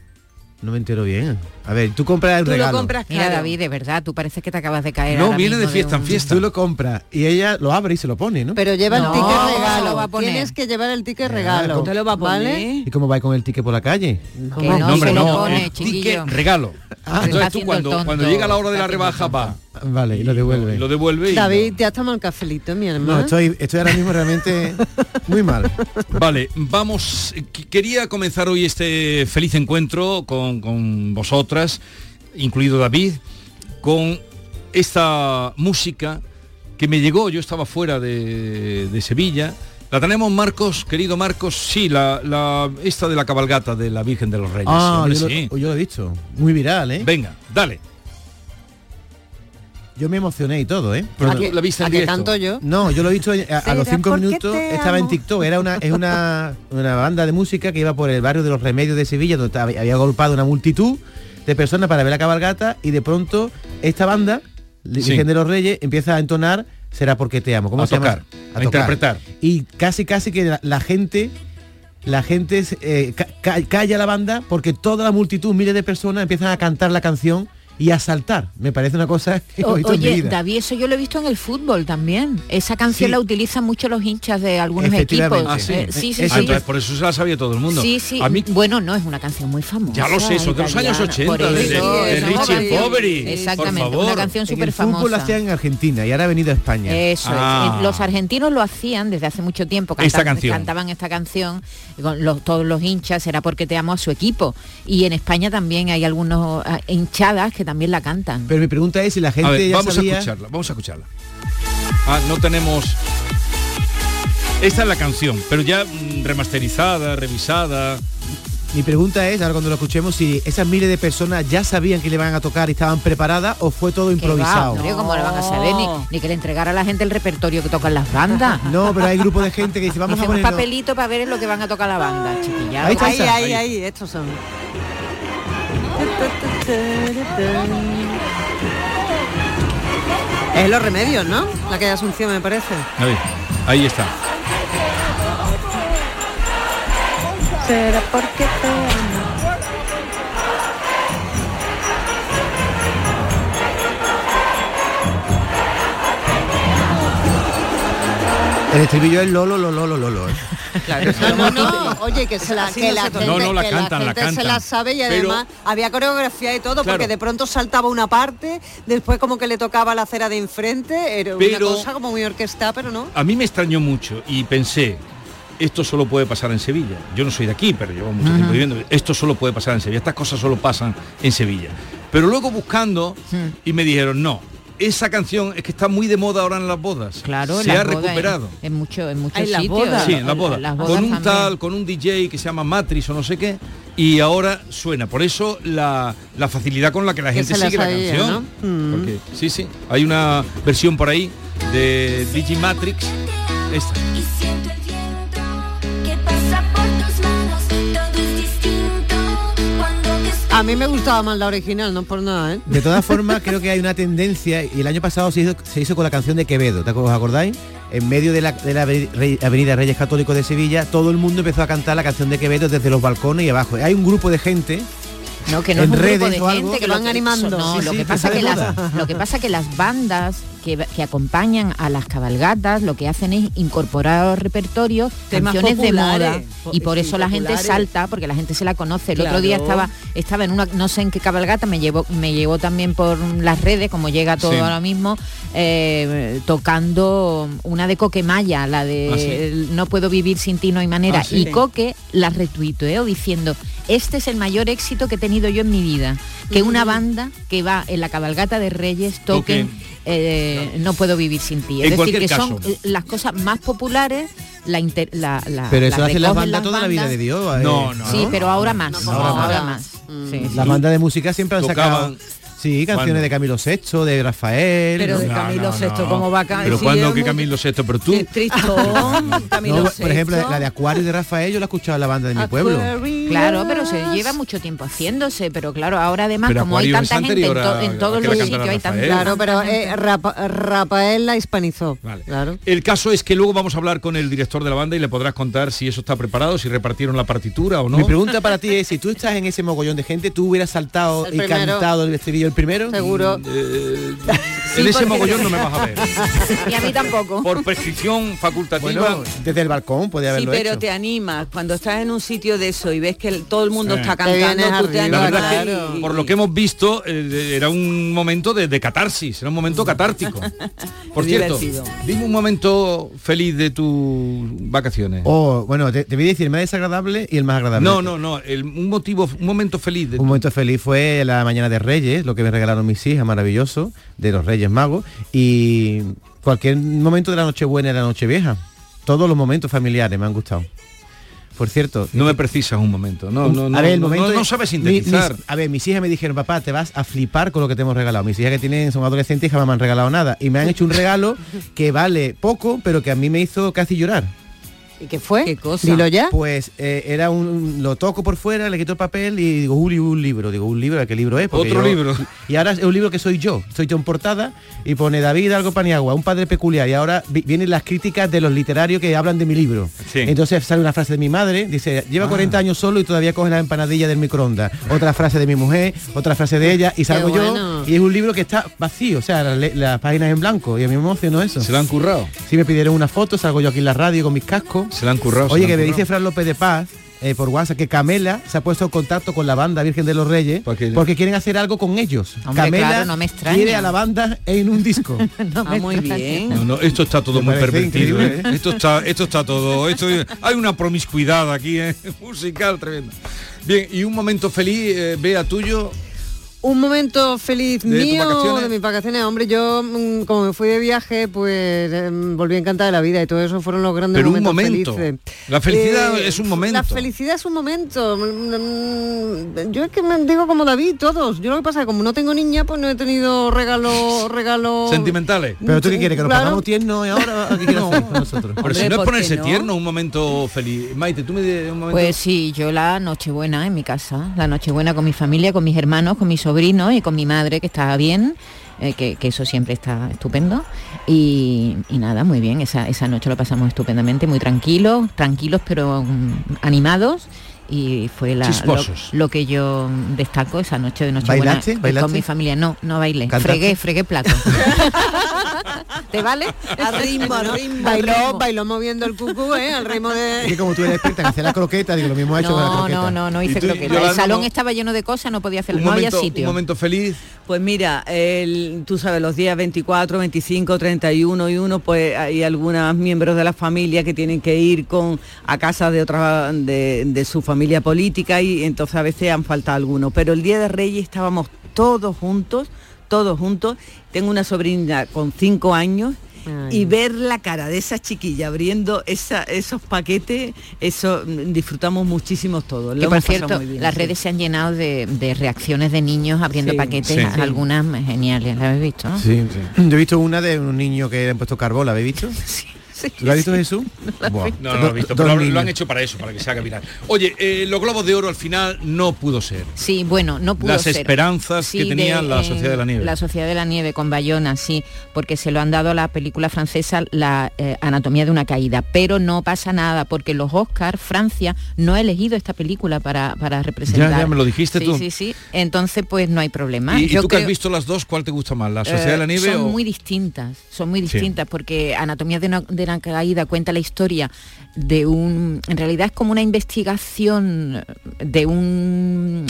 No me entero bien. A ver, tú compras el tú regalo. Lo compras Mira, David, de verdad, tú parece que te acabas de caer. No, viene de fiesta en fiesta. Tú lo compras y ella lo abre y se lo pone, ¿no? Pero lleva el ticket regalo. Va a poner. Tienes que llevar el ticket regalo. Te lo va a poner. ¿Y cómo va con el ticket por la calle? no, no, hombre, no. Pone, ticket regalo. Ah, Entonces tú cuando, cuando llega la hora de la rebaja va Vale, y lo devuelve. Y lo devuelve. David, ya está mal cafelito, mi hermano. No, estoy, estoy ahora mismo realmente muy mal. Vale, vamos. Quería comenzar hoy este feliz encuentro con, con vosotras, incluido David, con esta música que me llegó, yo estaba fuera de, de Sevilla. La tenemos, Marcos, querido Marcos, sí, la, la, esta de la cabalgata de la Virgen de los Reyes. Ah, yo, sí. lo, yo lo he dicho. Muy viral, ¿eh? Venga, dale. Yo me emocioné y todo, ¿eh? Pero la viste en tanto yo? No, yo lo he visto a, los cinco minutos, estaba en TikTok, era una, es una, una, banda de música que iba por el barrio de los Remedios de Sevilla, donde había golpado una multitud de personas para ver la cabalgata y de pronto esta banda, Virgen de los Reyes, empieza a entonar Será porque te amo. ¿Cómo a se tocar, A, interpretar. Y casi casi que la, gente la gente eh, calla la banda porque toda la multitud, miles de personas empiezan a cantar la canción y a saltar. Me parece una cosa que Oye, David, eso yo lo he visto en el fútbol también. Esa canción la utilizan mucho los hinchas de algunos equipos. Ah, sí, eh, sí, sí, por eso se la sabía todo el mundo. Sí, sí. Bueno, no, es una canción muy famosa. Ya lo sé, eso de los años 80, de, Richie Poveri. Exactamente, una canción súper famosa. El fútbol lo hacían en Argentina y ahora ha venido a España. Eso ah. Los argentinos lo hacían desde hace mucho tiempo. Cantaban esta cantaban esta canción con los, todos los hinchas, era porque te amo a su equipo. Y en España también hay algunos ah, hinchadas que también la cantan. Pero mi pregunta es si la gente vamos a escucharla, vamos a escucharla. Ah, no tenemos. Esta es la canción, pero ya mm, remasterizada, revisada. Mi pregunta es, ahora cuando lo escuchemos, si esas miles de personas ya sabían que le van a tocar y estaban preparadas o fue todo improvisado. no, ¿cómo lo van a saber? Ni, que le entregara a la gente el repertorio que tocan las bandas. no, pero hay grupos de gente que dice, vamos a poner... un papelito para ver lo que van a tocar la banda, chiquilla. Ahí, ahí, ahí, ahí, estos son. Es los remedios, ¿no? La que de Asunción, me parece. Ahí, ahí está. Será porque te amo. El estribillo es lolo, lolo, lolo, lolo. Eh. Claro, no, no, no, oye, que se la, que la gente, no, no, la que cantan, la la gente cantan. se la sabe y además había coreografía y todo, porque de pronto saltaba una parte, después como que le tocaba la acera de enfrente, era Pero- una cosa como muy orquestada, pero no. A mí me extrañó mucho y pensé, esto solo puede pasar en Sevilla. Yo no soy de aquí, pero llevo mucho tiempo viviendo. Esto solo puede pasar en Sevilla. Estas cosas solo pasan en Sevilla. Pero luego buscando y me dijeron, no, esa canción es que está muy de moda ahora en las bodas. Claro, se las ha bodas, recuperado. En, en mucho, en muchos Ay, las sitios. bodas. Sí, en las bodas. Las bodas con un también. tal, con un DJ que se llama Matrix o no sé qué. Y ahora suena. Por eso la, la facilidad con la que la gente sigue la sabía, canción. ¿no? Mm. Porque, sí, sí. Hay una versión por ahí de DJ Matrix. Esta. A mí me gustaba más la original, no por nada, ¿eh? De todas formas, creo que hay una tendencia, y el año pasado se hizo, se hizo con la canción de Quevedo, ¿te os acordáis? En medio de la, de la Avenida Reyes Católicos de Sevilla, todo el mundo empezó a cantar la canción de Quevedo desde los balcones y abajo. Hay un grupo de gente No, que no en es un redes grupo de o algo, gente que lo van animando. No, Sí, lo, sí, que pasa que las, lo que pasa que las bandas que, que acompañan a las cabalgatas lo que hacen es incorporar al repertorio Temas canciones de moda y por Sí, eso la gente salta porque la gente se la conoce. El otro día estaba estaba en una no sé en qué cabalgata me llevó me llevó también por las redes como llega todo Sí. ahora mismo eh, tocando una de Coquemaya, la de ¿Ah, sí? No puedo vivir sin ti no hay manera Ah, sí. y Coque la retuiteó diciendo este es el mayor éxito que he tenido yo en mi vida que una banda que va en la cabalgata de Reyes toquen eh, no puedo vivir sin ti En es decir cualquier que son caso. eh, las cosas más populares la, inter- la, la- Pero eso lo hacen las bandas toda la vida bandas. de Dios. eh. No, no. sí pero ahora más como ahora, ahora. más Sí, sí. Las bandas de música siempre han Tocaban- sacado sí, canciones ¿Cuándo? de Camilo VI, de Rafael. Pero ¿no? de No, Camilo no, VI, no. ¿cómo va a Pero si cuando que Camilo VI, pero tú. Tristón, Camilo No, VI. por ejemplo, la de Acuario de Rafael yo la he escuchado en la banda de mi pueblo. Claro, pero se lleva mucho tiempo haciéndose, pero claro, ahora además Pero como hay tanta gente en, to- a- en todos los sitios hay tanta Rafael. Claro, pero eh, Rafael la hispanizó. Vale. Claro. El caso es que luego vamos a hablar con el director de la banda y le podrás contar si eso está preparado, si repartieron la partitura o no. Mi pregunta para ti es, si tú estás en ese mogollón de gente, ¿tú hubieras saltado El y primero. cantado el estribillo el primero? Seguro. Eh, en ese mogollón no me vas a ver. Y a mí tampoco. Por prescripción facultativa. Bueno, desde el balcón podía Sí, haberlo pero hecho. te animas. Cuando estás en un sitio de eso y ves que el- todo el mundo Sí. está cantando, tú te arriba, La Claro, verdad es que, claro. por lo que hemos visto, eh, era un momento de, de catarsis, era un momento catártico. Por cierto, dime un momento feliz de tus vacaciones. Oh, bueno, te, te voy a decir el más desagradable y el más agradable. no, no, no, el- un motivo, un momento feliz de Un momento feliz fue la mañana de Reyes, lo que me regalaron mis hijas, maravilloso, de los Reyes Magos, y cualquier momento de la Nochebuena y la Nochevieja. Todos los momentos familiares me han gustado. Por cierto, No me precisas un momento, no, no, no, a ver, el no, momento no, no de- sabes sintetizar. mis- a ver, mis hijas me dijeron, papá, te vas a flipar con lo que te hemos regalado. Mis hijas que tienen, son adolescentes y jamás me han regalado nada. Y me han hecho un regalo que vale poco, pero que a mí me hizo casi llorar. ¿Y qué fue? ¿Qué cosa? Dilo ya. Pues eh, era un, lo toco por fuera, le quito el papel y digo, Uli, un libro. Digo, un libro, ¿qué libro es? Porque Otro yo- libro. Y ahora es un libro que soy yo. Soy yo en portada y pone David algo paniagua, un padre peculiar. Y ahora vi- vienen las críticas de los literarios que hablan de mi libro. Sí. Entonces sale una frase de mi madre, dice, lleva Ah. 40 años solo y todavía coge la empanadilla del microondas. Otra frase de mi mujer, otra frase de ella y salgo bueno. yo. Y es un libro que está vacío, o sea, las, páginas en blanco. Y a mí me emocionó eso. Se lo han currado. Si me pidieron una foto, salgo yo aquí en la radio con mis cascos. Se lo han currado. Oye, que me dice Fran López de Paz eh, por WhatsApp que Camela se ha puesto en contacto con la banda Virgen de los Reyes ¿Para qué? porque quieren hacer algo con ellos. Hombre, Camela claro, no me quiere a la banda en un disco. No Ah, muy bien. No, no, esto está todo Me muy pervertido. increíble, ¿eh? Esto está, esto está todo. Esto, hay una promiscuidad aquí, ¿eh? musical tremenda. Bien, y un momento feliz, eh, vea tuyo. Un momento feliz ¿De tus mío, de mis vacaciones. Hombre, yo mm, como me fui de viaje, pues em, volví encantada de la vida y todo eso fueron los grandes Pero un momentos momento. felices. La felicidad Eh, es un momento. La felicidad es un momento. Mm, Yo es que me digo como David, todos. Yo lo que pasa es que como no tengo niña, pues no he tenido regalo, regalo. Sentimentales. Pero tú qué quieres, que nos Claro. pongamos tiernos y ahora ¿qué quieres hacer con nosotros? Pero Hombre, si no es ¿por ponerse no? tierno, un momento feliz. Maite, tú me dices un momento. Pues sí, yo la Nochebuena en mi casa, la Nochebuena con mi familia, con mis hermanos, con mi sobrino y con mi madre que estaba bien. eh, que, eso siempre está estupendo. Y, nada, muy bien, esa, esa noche lo pasamos estupendamente, muy tranquilos, tranquilos pero mm, animados y fue la, lo, que yo destaco esa noche de noche con mi familia. No, no bailé. Fregué, fregué plato. ¿Te vale? A ritmo, a ritmo. Bailó, bailó moviendo el cucú, ¿eh? Al ritmo de... Es como tú eres experta en hacer la croqueta, digo, lo mismo ha hecho no, la croqueta. No, no, no hice croqueta. El salón estaba lleno de cosas, no podía hacerlo, no había sitio. Un momento feliz. Pues mira, el, tú sabes, los días 24, 25, 31 y 1, pues hay algunos miembros de la familia que tienen que ir con a casa de otra de, de su familia familia política y entonces a veces han faltado algunos. Pero el Día de Reyes estábamos todos juntos, todos juntos. Tengo una sobrina con cinco años y ver la cara de esa chiquilla abriendo esa, esos paquetes, eso mm, disfrutamos muchísimo todos. que por cierto, las redes se han llenado de, reacciones de niños abriendo paquetes, algunas geniales, ¿la habéis visto? Sí, Yo he visto una de un niño que le han puesto carbón, ¿la habéis visto? Sí. ¿Lo ha visto Jesús? No, no, lo he visto, pero lo, han hecho para eso, para que se haga viral. Oye, eh, los globos de oro al final no pudo ser. Sí, bueno, no pudo Las esperanzas que tenía la Sociedad de la Nieve. La Sociedad de la Nieve con Bayona, sí, porque se lo han dado a la película francesa La eh, Anatomía de una Caída, pero no pasa nada, porque los Oscars, Francia, no ha elegido esta película para, para representar. Ya, ya me lo dijiste tú. Sí, sí, Entonces, pues no hay problema. ¿Y, tú que has visto las dos, cuál te gusta más? ¿La Sociedad de la Nieve son muy distintas, son muy distintas, porque Anatomía de una, de una Caída cuenta la historia de un, en realidad es como una investigación de un,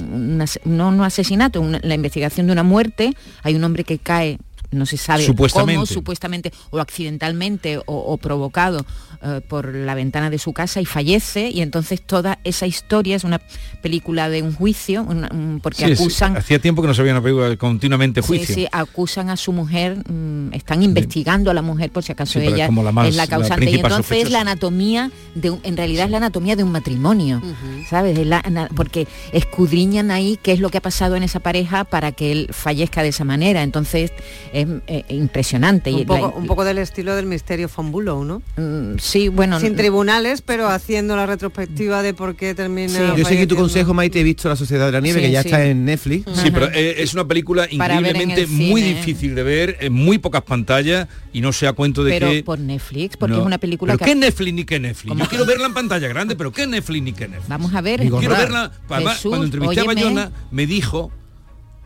no un asesinato, la investigación de una muerte, hay un hombre que cae no se sabe supuestamente. cómo, supuestamente. o accidentalmente o, provocado eh, por la ventana de su casa y fallece y entonces toda esa historia es una película de un juicio porque acusan hacía tiempo que no se veía una película continuamente juicio. sí, sí acusan a su mujer mm, están investigando a la mujer por si acaso ella es, la, causante y entonces la anatomía de en realidad es la anatomía de un matrimonio sabes porque escudriñan ahí qué es lo que ha pasado en esa pareja para que él fallezca de esa manera. Entonces es eh, impresionante. Un poco, un poco del estilo del misterio Fonbulo, ¿no? Mm, sí, bueno. Sin tribunales, pero haciendo la retrospectiva de por qué termina... Yo seguí tu consejo, Maite, he visto La Sociedad de la Nieve, que ya está en Netflix. Sí, pero eh, es una película increíblemente muy difícil de ver, en muy pocas pantallas y no sea cuento de pero que... por Netflix, porque es una película ¿Pero qué Netflix ni qué Netflix? Yo quiero verla en pantalla grande, pero ¿qué Netflix ni qué Netflix? Vamos a ver. quiero verla... cuando entrevisté a Bayona, me dijo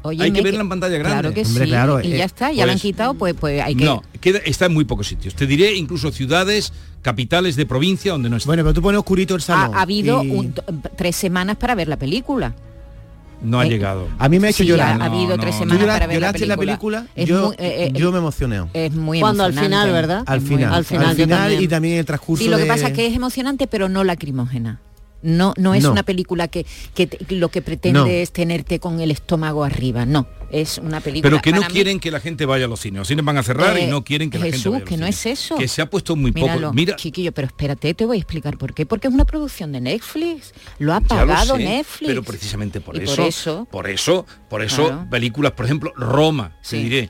hay que verla en pantalla grande. Claro que sí. Claro, y ya eh, está, ya la han pues, quitado, pues, pues hay que... No, queda, está en muy pocos sitios. Te diré incluso ciudades, capitales de provincia donde no está. Bueno, pero tú pones oscurito el salón. Ha, habido tres semanas para ver la película. No ha eh, llegado. A mí me ha hecho llorar. Ha, habido tres semanas para ver la película. la película? yo, eh, yo me emocioné. Es muy Cuando al final, ¿verdad? Al final. Al final, al final y también el transcurso Sí, lo que pasa es que es emocionante, pero no lacrimógena. No, no es una película que, lo que pretende es tenerte con el estómago arriba, no. Es una película. Pero que no quieren que la gente vaya a los cines. Los cines van a cerrar y eh, no quieren que la gente vaya que no es eso. Que se ha puesto muy poco. Mira, chiquillo, pero espérate, te voy a explicar por qué. Porque es una producción de Netflix. Lo ha pagado Netflix. Pero precisamente por eso, por eso, por eso, películas, por ejemplo, Roma, se diré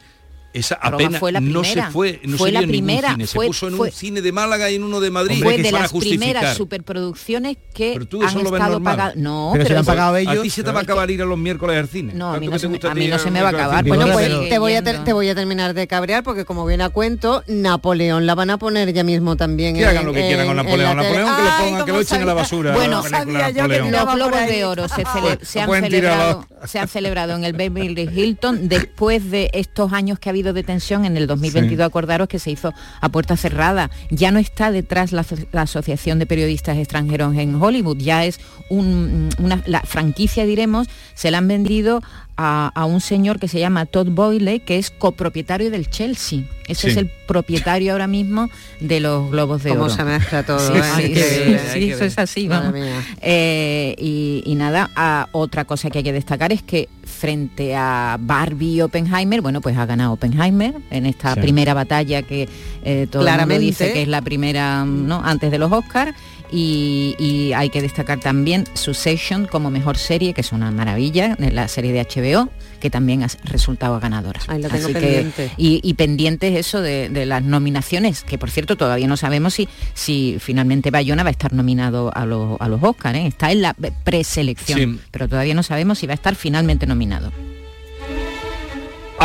esa apenas fue la no se fue, no fue se la primera, cine, se puso en un cine de Málaga y en uno de Madrid. Fue de las primeras superproducciones que pero tú han estado pagadas. No, pero, se han pagado ellos. A ti se te va a acabar ir a los miércoles al cine. No, a mí no, se, a mí no se me va a acabar. Bueno, pues te voy, a te voy a terminar de cabrear porque como viene a cuento, Napoleón la van a poner ya mismo también. Que hagan lo que quieran con Napoleón. Napoleón que lo pongan, que lo echen a la basura. Bueno, los globos de oro se han celebrado en el Beverly Hilton después de estos años que ha habido de tensión en el el 2022, acordaros que se hizo a puerta cerrada. Ya no está detrás la, Asociación de Periodistas Extranjeros en Hollywood, ya es una, la franquicia, diremos, se la han vendido a, un señor que se llama Todd Boyle, que es copropietario del Chelsea. Ese es el propietario ahora mismo de los Globos de Oro. Oro. se mezcla todo, sí, ¿eh? sí, eso es así, eh, y, nada, otra cosa que hay que destacar es que frente a Barbie y Oppenheimer, bueno, pues ha ganado Oppenheimer en esta primera batalla que eh, todo el mundo dice que es la primera, ¿no? Antes de los Oscars y, hay que destacar también Succession como mejor serie, que es una maravilla, de la serie de HBO, que también ha resultado ganadora. y, pendientes eso de, las nominaciones, que por cierto todavía no sabemos si, si finalmente Bayona va a estar nominado a, los, a los Oscars, ¿eh? está en la preselección, pero todavía no sabemos si va a estar finalmente nominado.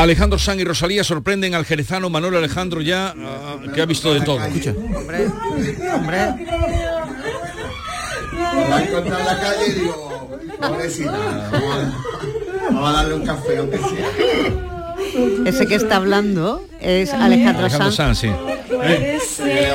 Alejandro San y Rosalía sorprenden al jerezano Manuel Alejandro ya, ah, que ha visto de todo. Escucha. Hombre, hombre. a la calle y digo, vamos a darle un café, aunque sea. Ese que está hablando es Alejandro, Alejandro Sanz. sí.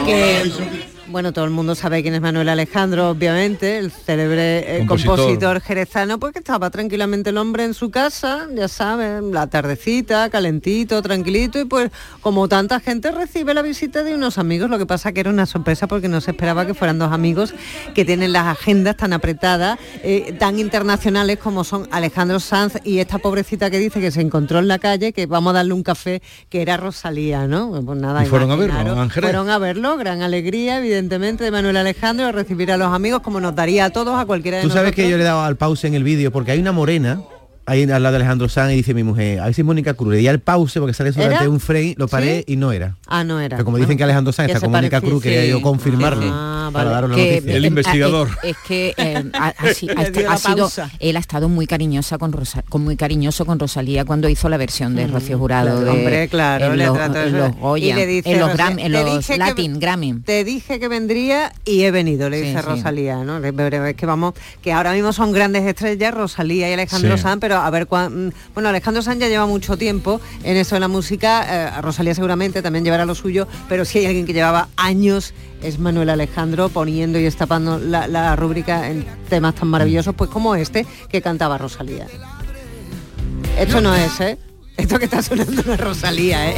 Que, bueno, todo el mundo sabe quién es Manuel Alejandro, obviamente, el célebre eh, compositor. jerezano, pues que estaba tranquilamente el hombre en su casa, ya saben, la tardecita, calentito, tranquilito, y pues como tanta gente recibe la visita de unos amigos, lo que pasa que era una sorpresa porque no se esperaba que fueran dos amigos que tienen las agendas tan apretadas, eh, tan internacionales como son Alejandro Sanz y esta pobrecita que dice que se encontró en la calle, que vamos a darle un café, que era Rosalía, ¿no? Pues nada, y fueron a verlo, Fueron a verlo, gran alegría, evidentemente evidentemente, de Manuel Alejandro, a recibir a los amigos como nos daría a todos, a cualquiera de Tú sabes que yo le he dado al pause en el vídeo porque hay una morena ahí al lado de Alejandro Sanz y dice mi mujer, a ver si Mónica Cruz, le di al pause porque sale solamente un frame, lo paré y no era. Ah, no era. Pero como dicen que Alejandro Sanz está con Mónica Cruz, quería yo confirmarlo ah, para daros la noticia. El investigador. Es, que eh, ha, sido, él ha estado muy cariñosa con, con muy cariñoso con Rosalía cuando hizo la versión de Rocío Jurado. de, hombre, claro, en los, en los Goya, en los, Grammy, en los Latin Grammy. Te dije que vendría y he venido, le dice Rosalía, ¿no? Es que vamos, que ahora mismo son grandes estrellas, Rosalía y Alejandro Sanz, pero a ver cuándo bueno, Alejandro Sanz ya lleva mucho tiempo en eso de la música, eh, Rosalía seguramente también llevará lo suyo, pero si hay alguien que llevaba años es Manuel Alejandro poniendo y estapando la, rúbrica en temas tan maravillosos, pues como este que cantaba Rosalía. Esto no, es, ¿eh? Esto que está sonando no es Rosalía, ¿eh?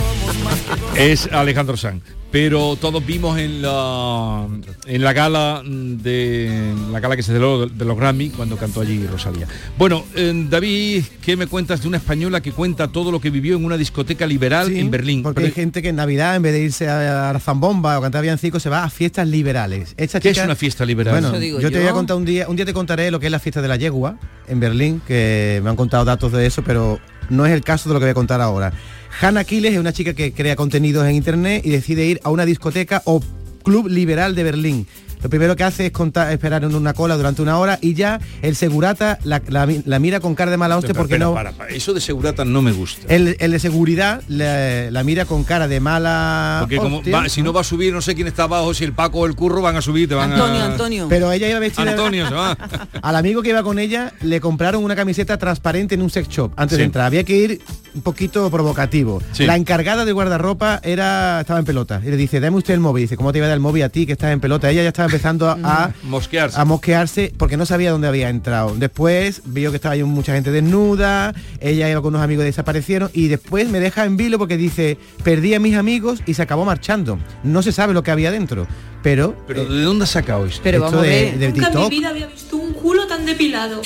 Es Alejandro Sanz pero todos vimos en la en la gala de la gala que se celebró de, los Grammy cuando cantó allí Rosalía. Bueno, eh, David, ¿qué me cuentas de una española que cuenta todo lo que vivió en una discoteca liberal en Berlín? Porque hay gente que en Navidad en vez de irse a, la zambomba o cantar villancicos se va a fiestas liberales. ¿Qué es una fiesta liberal? Bueno, yo, te voy a contar un día, un día te contaré lo que es la fiesta de la yegua en Berlín, que me han contado datos de eso, pero no es el caso de lo que voy a contar ahora. Hannah Aquiles es una chica que crea contenidos en internet y decide ir a una discoteca o club liberal de Berlín lo primero que hace es esperar en una cola durante una hora y ya el segurata la, mira con cara de mala hostia porque no... Para, eso de segurata no me gusta. El, de seguridad la, mira con cara de mala Porque como si no va a subir, no sé quién está abajo, si el Paco o el Curro van a subir, te van Antonio, a... Antonio. Pero ella iba vestida... Antonio se va. Al amigo que iba con ella le compraron una camiseta transparente en un sex shop antes de entrar. Había que ir un poquito provocativo. La encargada de guardarropa era estaba en pelota. Y le dice, dame usted el móvil. Dice, ¿cómo te iba a dar el móvil a ti que estás en pelota? Ella ya estaba empezando a, mosquearse. a mosquearse porque no sabía dónde había entrado. Después vio que estaba ahí mucha gente desnuda, ella iba con unos amigos desaparecieron y después me deja en vilo porque dice, perdí a mis amigos y se acabó marchando. No se sabe lo que había dentro. Pero, pero ¿de dónde ha sacado esto? Pero esto de, Nunca en mi vida había visto un culo tan depilado.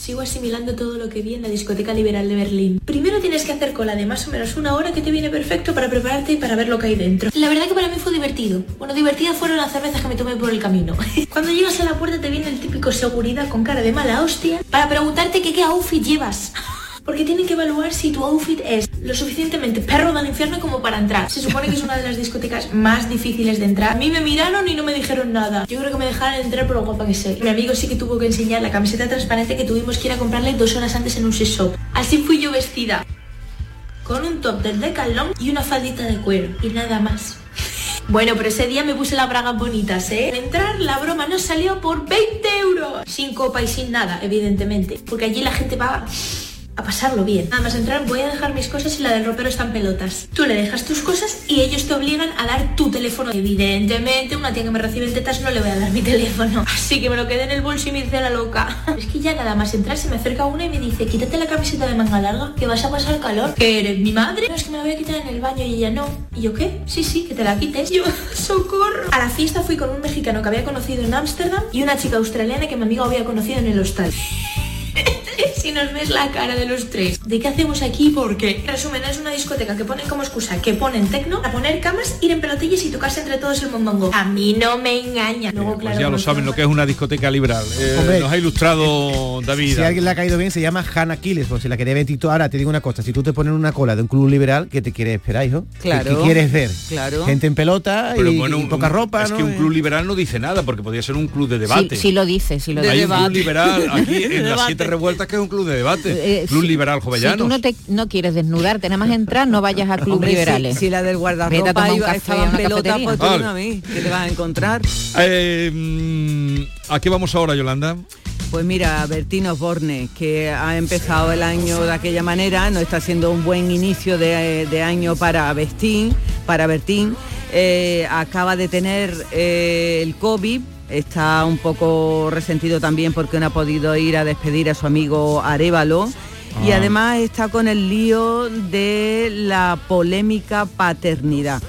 Sigo asimilando todo lo que vi en la discoteca liberal de Berlín. Primero tienes que hacer cola de más o menos una hora que te viene perfecto para prepararte y para ver lo que hay dentro. La verdad que para mí fue divertido. Bueno, divertidas fueron las cervezas que me tomé por el camino. Cuando llegas a la puerta te viene el típico seguridad con cara de mala hostia para preguntarte que qué outfit llevas porque tienen que evaluar si tu outfit es lo suficientemente perro del infierno como para entrar. Se supone que es una de las discotecas más difíciles de entrar. A mí me miraron y no me dijeron nada. Yo creo que me dejaron entrar por lo guapa que sé. Mi amigo sí que tuvo que enseñar la camiseta transparente que tuvimos que ir a comprarle dos horas antes en un sex shop. Así fui yo vestida. Con un top del Decathlon y una faldita de cuero. Y nada más. Bueno, pero ese día me puse las bragas bonitas, ¿eh? Al entrar, la broma nos salió por 20 euros. Sin copa y sin nada, evidentemente. Porque allí la gente va a pasarlo bien. Nada más entrar voy a dejar mis cosas y la del ropero están pelotas. Tú le dejas tus cosas y ellos te obligan a dar tu teléfono. Evidentemente, una tía que me recibe en tetas no le voy a dar mi teléfono. Así que me lo quedé en el bolso y me hice la loca. Es que ya nada más entrar se me acerca una y me dice, quítate la camiseta de manga larga, que vas a pasar calor. ¿Que eres mi madre? No, es que me la voy a quitar en el baño y ella no. ¿Y yo qué? Sí, sí, que te la quites. Yo, socorro. A la fiesta fui con un mexicano que había conocido en Ámsterdam y una chica australiana que mi amigo había conocido en el hostal. si nos ves la cara de los tres. ¿De qué hacemos aquí? Porque, resumen, es una discoteca que ponen como excusa que ponen tecno, a poner camas, ir en pelotillas y tocarse entre todos el mondongo. A mí no me engaña. Luego, pues ya lo saben lo que es una discoteca liberal. Eh, nos ha ilustrado David. Si alguien le ha caído bien, se llama Hannah Aquiles, pues si la quería ver Ahora te digo una cosa, si tú te pones una cola de un club liberal, ¿qué te quieres esperar, hijo? Claro. ¿Qué, quieres ver? Claro. Gente en pelota y, poca ropa, Es que un club liberal no dice nada, porque podría ser un club de debate. Sí, lo dice, sí lo dice. Hay un club liberal aquí en las siete revueltas que es un club de debate, eh, Club Liberal Jovellano. Si tú no, te, no quieres desnudarte, nada más entrar, no vayas a Club Liberales. Si, la del guardarropa iba, estaba en pelota, pues tú a mí, que te vas a encontrar. Eh, mm, ¿A qué vamos ahora, Yolanda? Pues mira, Bertino Borne, que ha empezado el año de aquella manera, no está siendo un buen inicio de, año para Bertín, para Bertín. Eh, acaba de tener eh, el COVID, está un poco resentido también porque no ha podido ir a despedir a su amigo Arevalo. Y ah. además está con el lío de la polémica paternidad,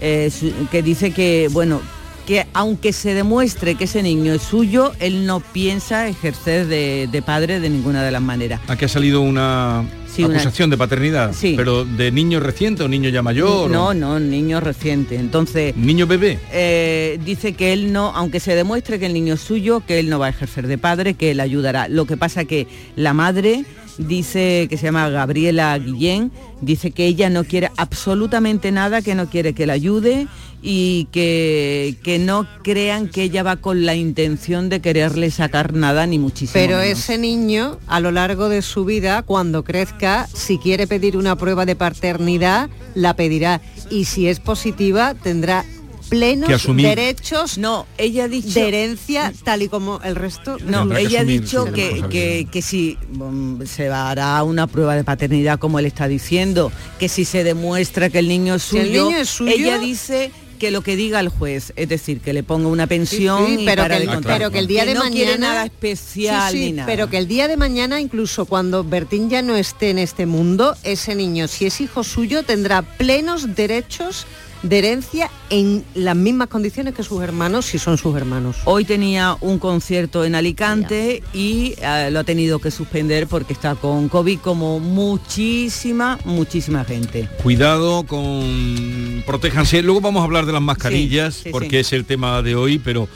eh, que dice que, bueno, que aunque se demuestre que ese niño es suyo, él no piensa ejercer de, padre de ninguna de las maneras. Aquí ha salido una acusación de paternidad, sí. pero de niño reciente o niño ya mayor. No, no, niño reciente. Entonces, niño bebé. Eh, dice que él no, aunque se demuestre que el niño es suyo, que él no va a ejercer de padre, que él ayudará. Lo que pasa que la madre dice que se llama Gabriela Guillén, dice que ella no quiere absolutamente nada, que no quiere que la ayude y que, que no crean que ella va con la intención de quererle sacar nada ni muchísimo. Pero ese niño a lo largo de su vida, cuando crezca, si quiere pedir una prueba de paternidad, la pedirá. Y si es positiva, tendrá plenos derechos no ella ha dicho de herencia tal y como el resto no ella ha dicho que, que, que, si mm, se hará una prueba de paternidad como él está diciendo que si se demuestra que el niño es suyo, el niño es suyo ella dice que lo que diga el juez, es decir, que le ponga una pensión pero, que el, pero que el día de no mañana nada especial ni nada. Pero que el día de mañana, incluso cuando Bertín ya no esté en este mundo, ese niño, si es hijo suyo, tendrá plenos derechos de herencia en las mismas condiciones que sus hermanos, si son sus hermanos. Hoy tenía un concierto en Alicante y eh, lo ha tenido que suspender porque está con COVID como muchísima, muchísima gente. Cuidado con... Protéjanse. Luego vamos a hablar de las mascarillas porque es el tema de hoy, pero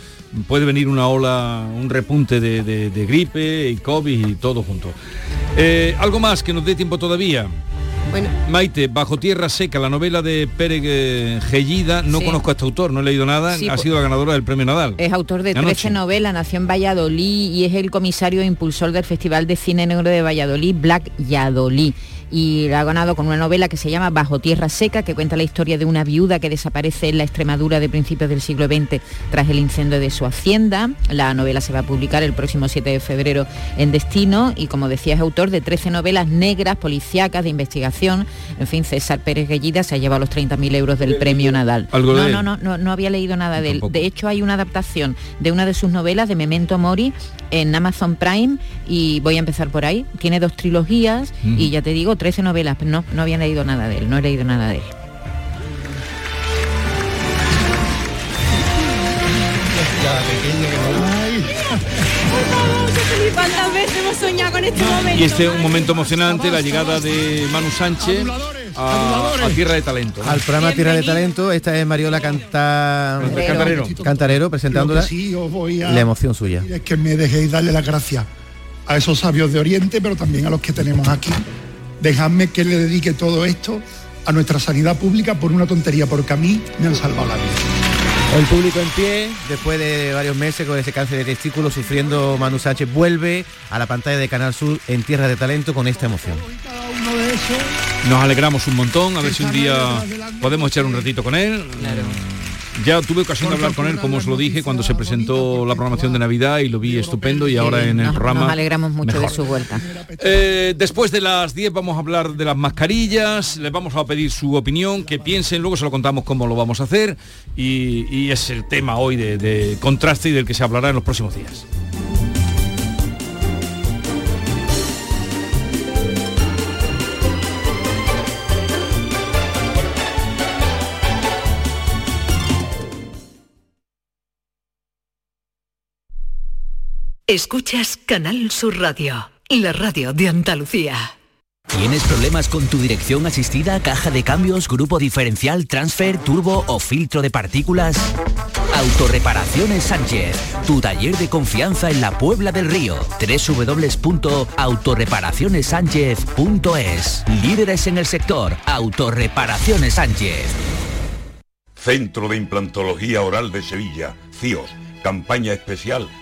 puede venir una ola, un repunte de, gripe y COVID y todo junto. Eh, ¿Algo más que nos dé tiempo todavía? Maite, Bajo Tierra Seca, la novela de Pérez Gellida, no conozco a este autor, no he leído nada, ha pues sido la ganadora del premio Nadal. Es autor de 13 novelas, nació en Valladolid y es el comisario e impulsor del Festival de Cine Negro de Valladolid, Black Yadolí y la ha ganado con una novela que se llama Bajo Tierra Seca, que cuenta la historia de una viuda que desaparece en la Extremadura de principios del siglo XX tras el incendio de su hacienda. La novela se va a publicar el próximo 7 de febrero en Destino y como decía es autor de 13 novelas negras, policíacas, de investigación. En fin, César Pérez Guellida se ha llevado los 30.000 euros del premio Nadal. No, no, no, no, no había leído nada de él. De hecho hay una adaptación de una de sus novelas, de Memento Mori, en Amazon Prime y voy a empezar por ahí. Tiene dos trilogías y ya te digo, 13 novelas, pero no, no había leído nada de él, no he leído nada de él. Y este es un momento emocionante, la llegada de Manu Sánchez a, Tierra de Talento. Al programa Tierra de Talento, esta es Mariola Canta... Cantarero. Cantarero presentándola. la emoción suya. Es que me dejéis darle las gracias a esos sabios de Oriente, pero también a los que tenemos aquí dejadme que le dedique todo esto a nuestra sanidad pública por una tontería, porque a mí me han salvado la vida. El público en pie, después de varios meses con ese cáncer de testículo sufriendo, Manu Sánchez vuelve a la pantalla de Canal Sur en Tierra de Talento con esta emoción. Nos alegramos un montón, a ver si un día podemos echar un ratito con él. Ya tuve ocasión de hablar con él, como os lo dije, cuando se presentó la programación de Navidad y lo vi estupendo y ahora en el programa... Nos alegramos mucho de su vuelta. Eh, después de las 10 vamos a hablar de las mascarillas, les vamos a pedir su opinión, que piensen, luego se lo contamos cómo lo vamos a hacer y, es el tema hoy de contraste y del que se hablará en los próximos días. Escuchas Canal Sur Radio, la radio de Andalucía. ¿Tienes problemas con tu dirección asistida, caja de cambios, grupo diferencial, transfer, turbo o filtro de partículas? Autorreparaciones Sánchez, tu taller de confianza en la Puebla del Río. www.autorreparacionessánchez.es Líderes en el sector, Autorreparaciones Sánchez. Centro de Implantología Oral de Sevilla, CIOS, campaña especial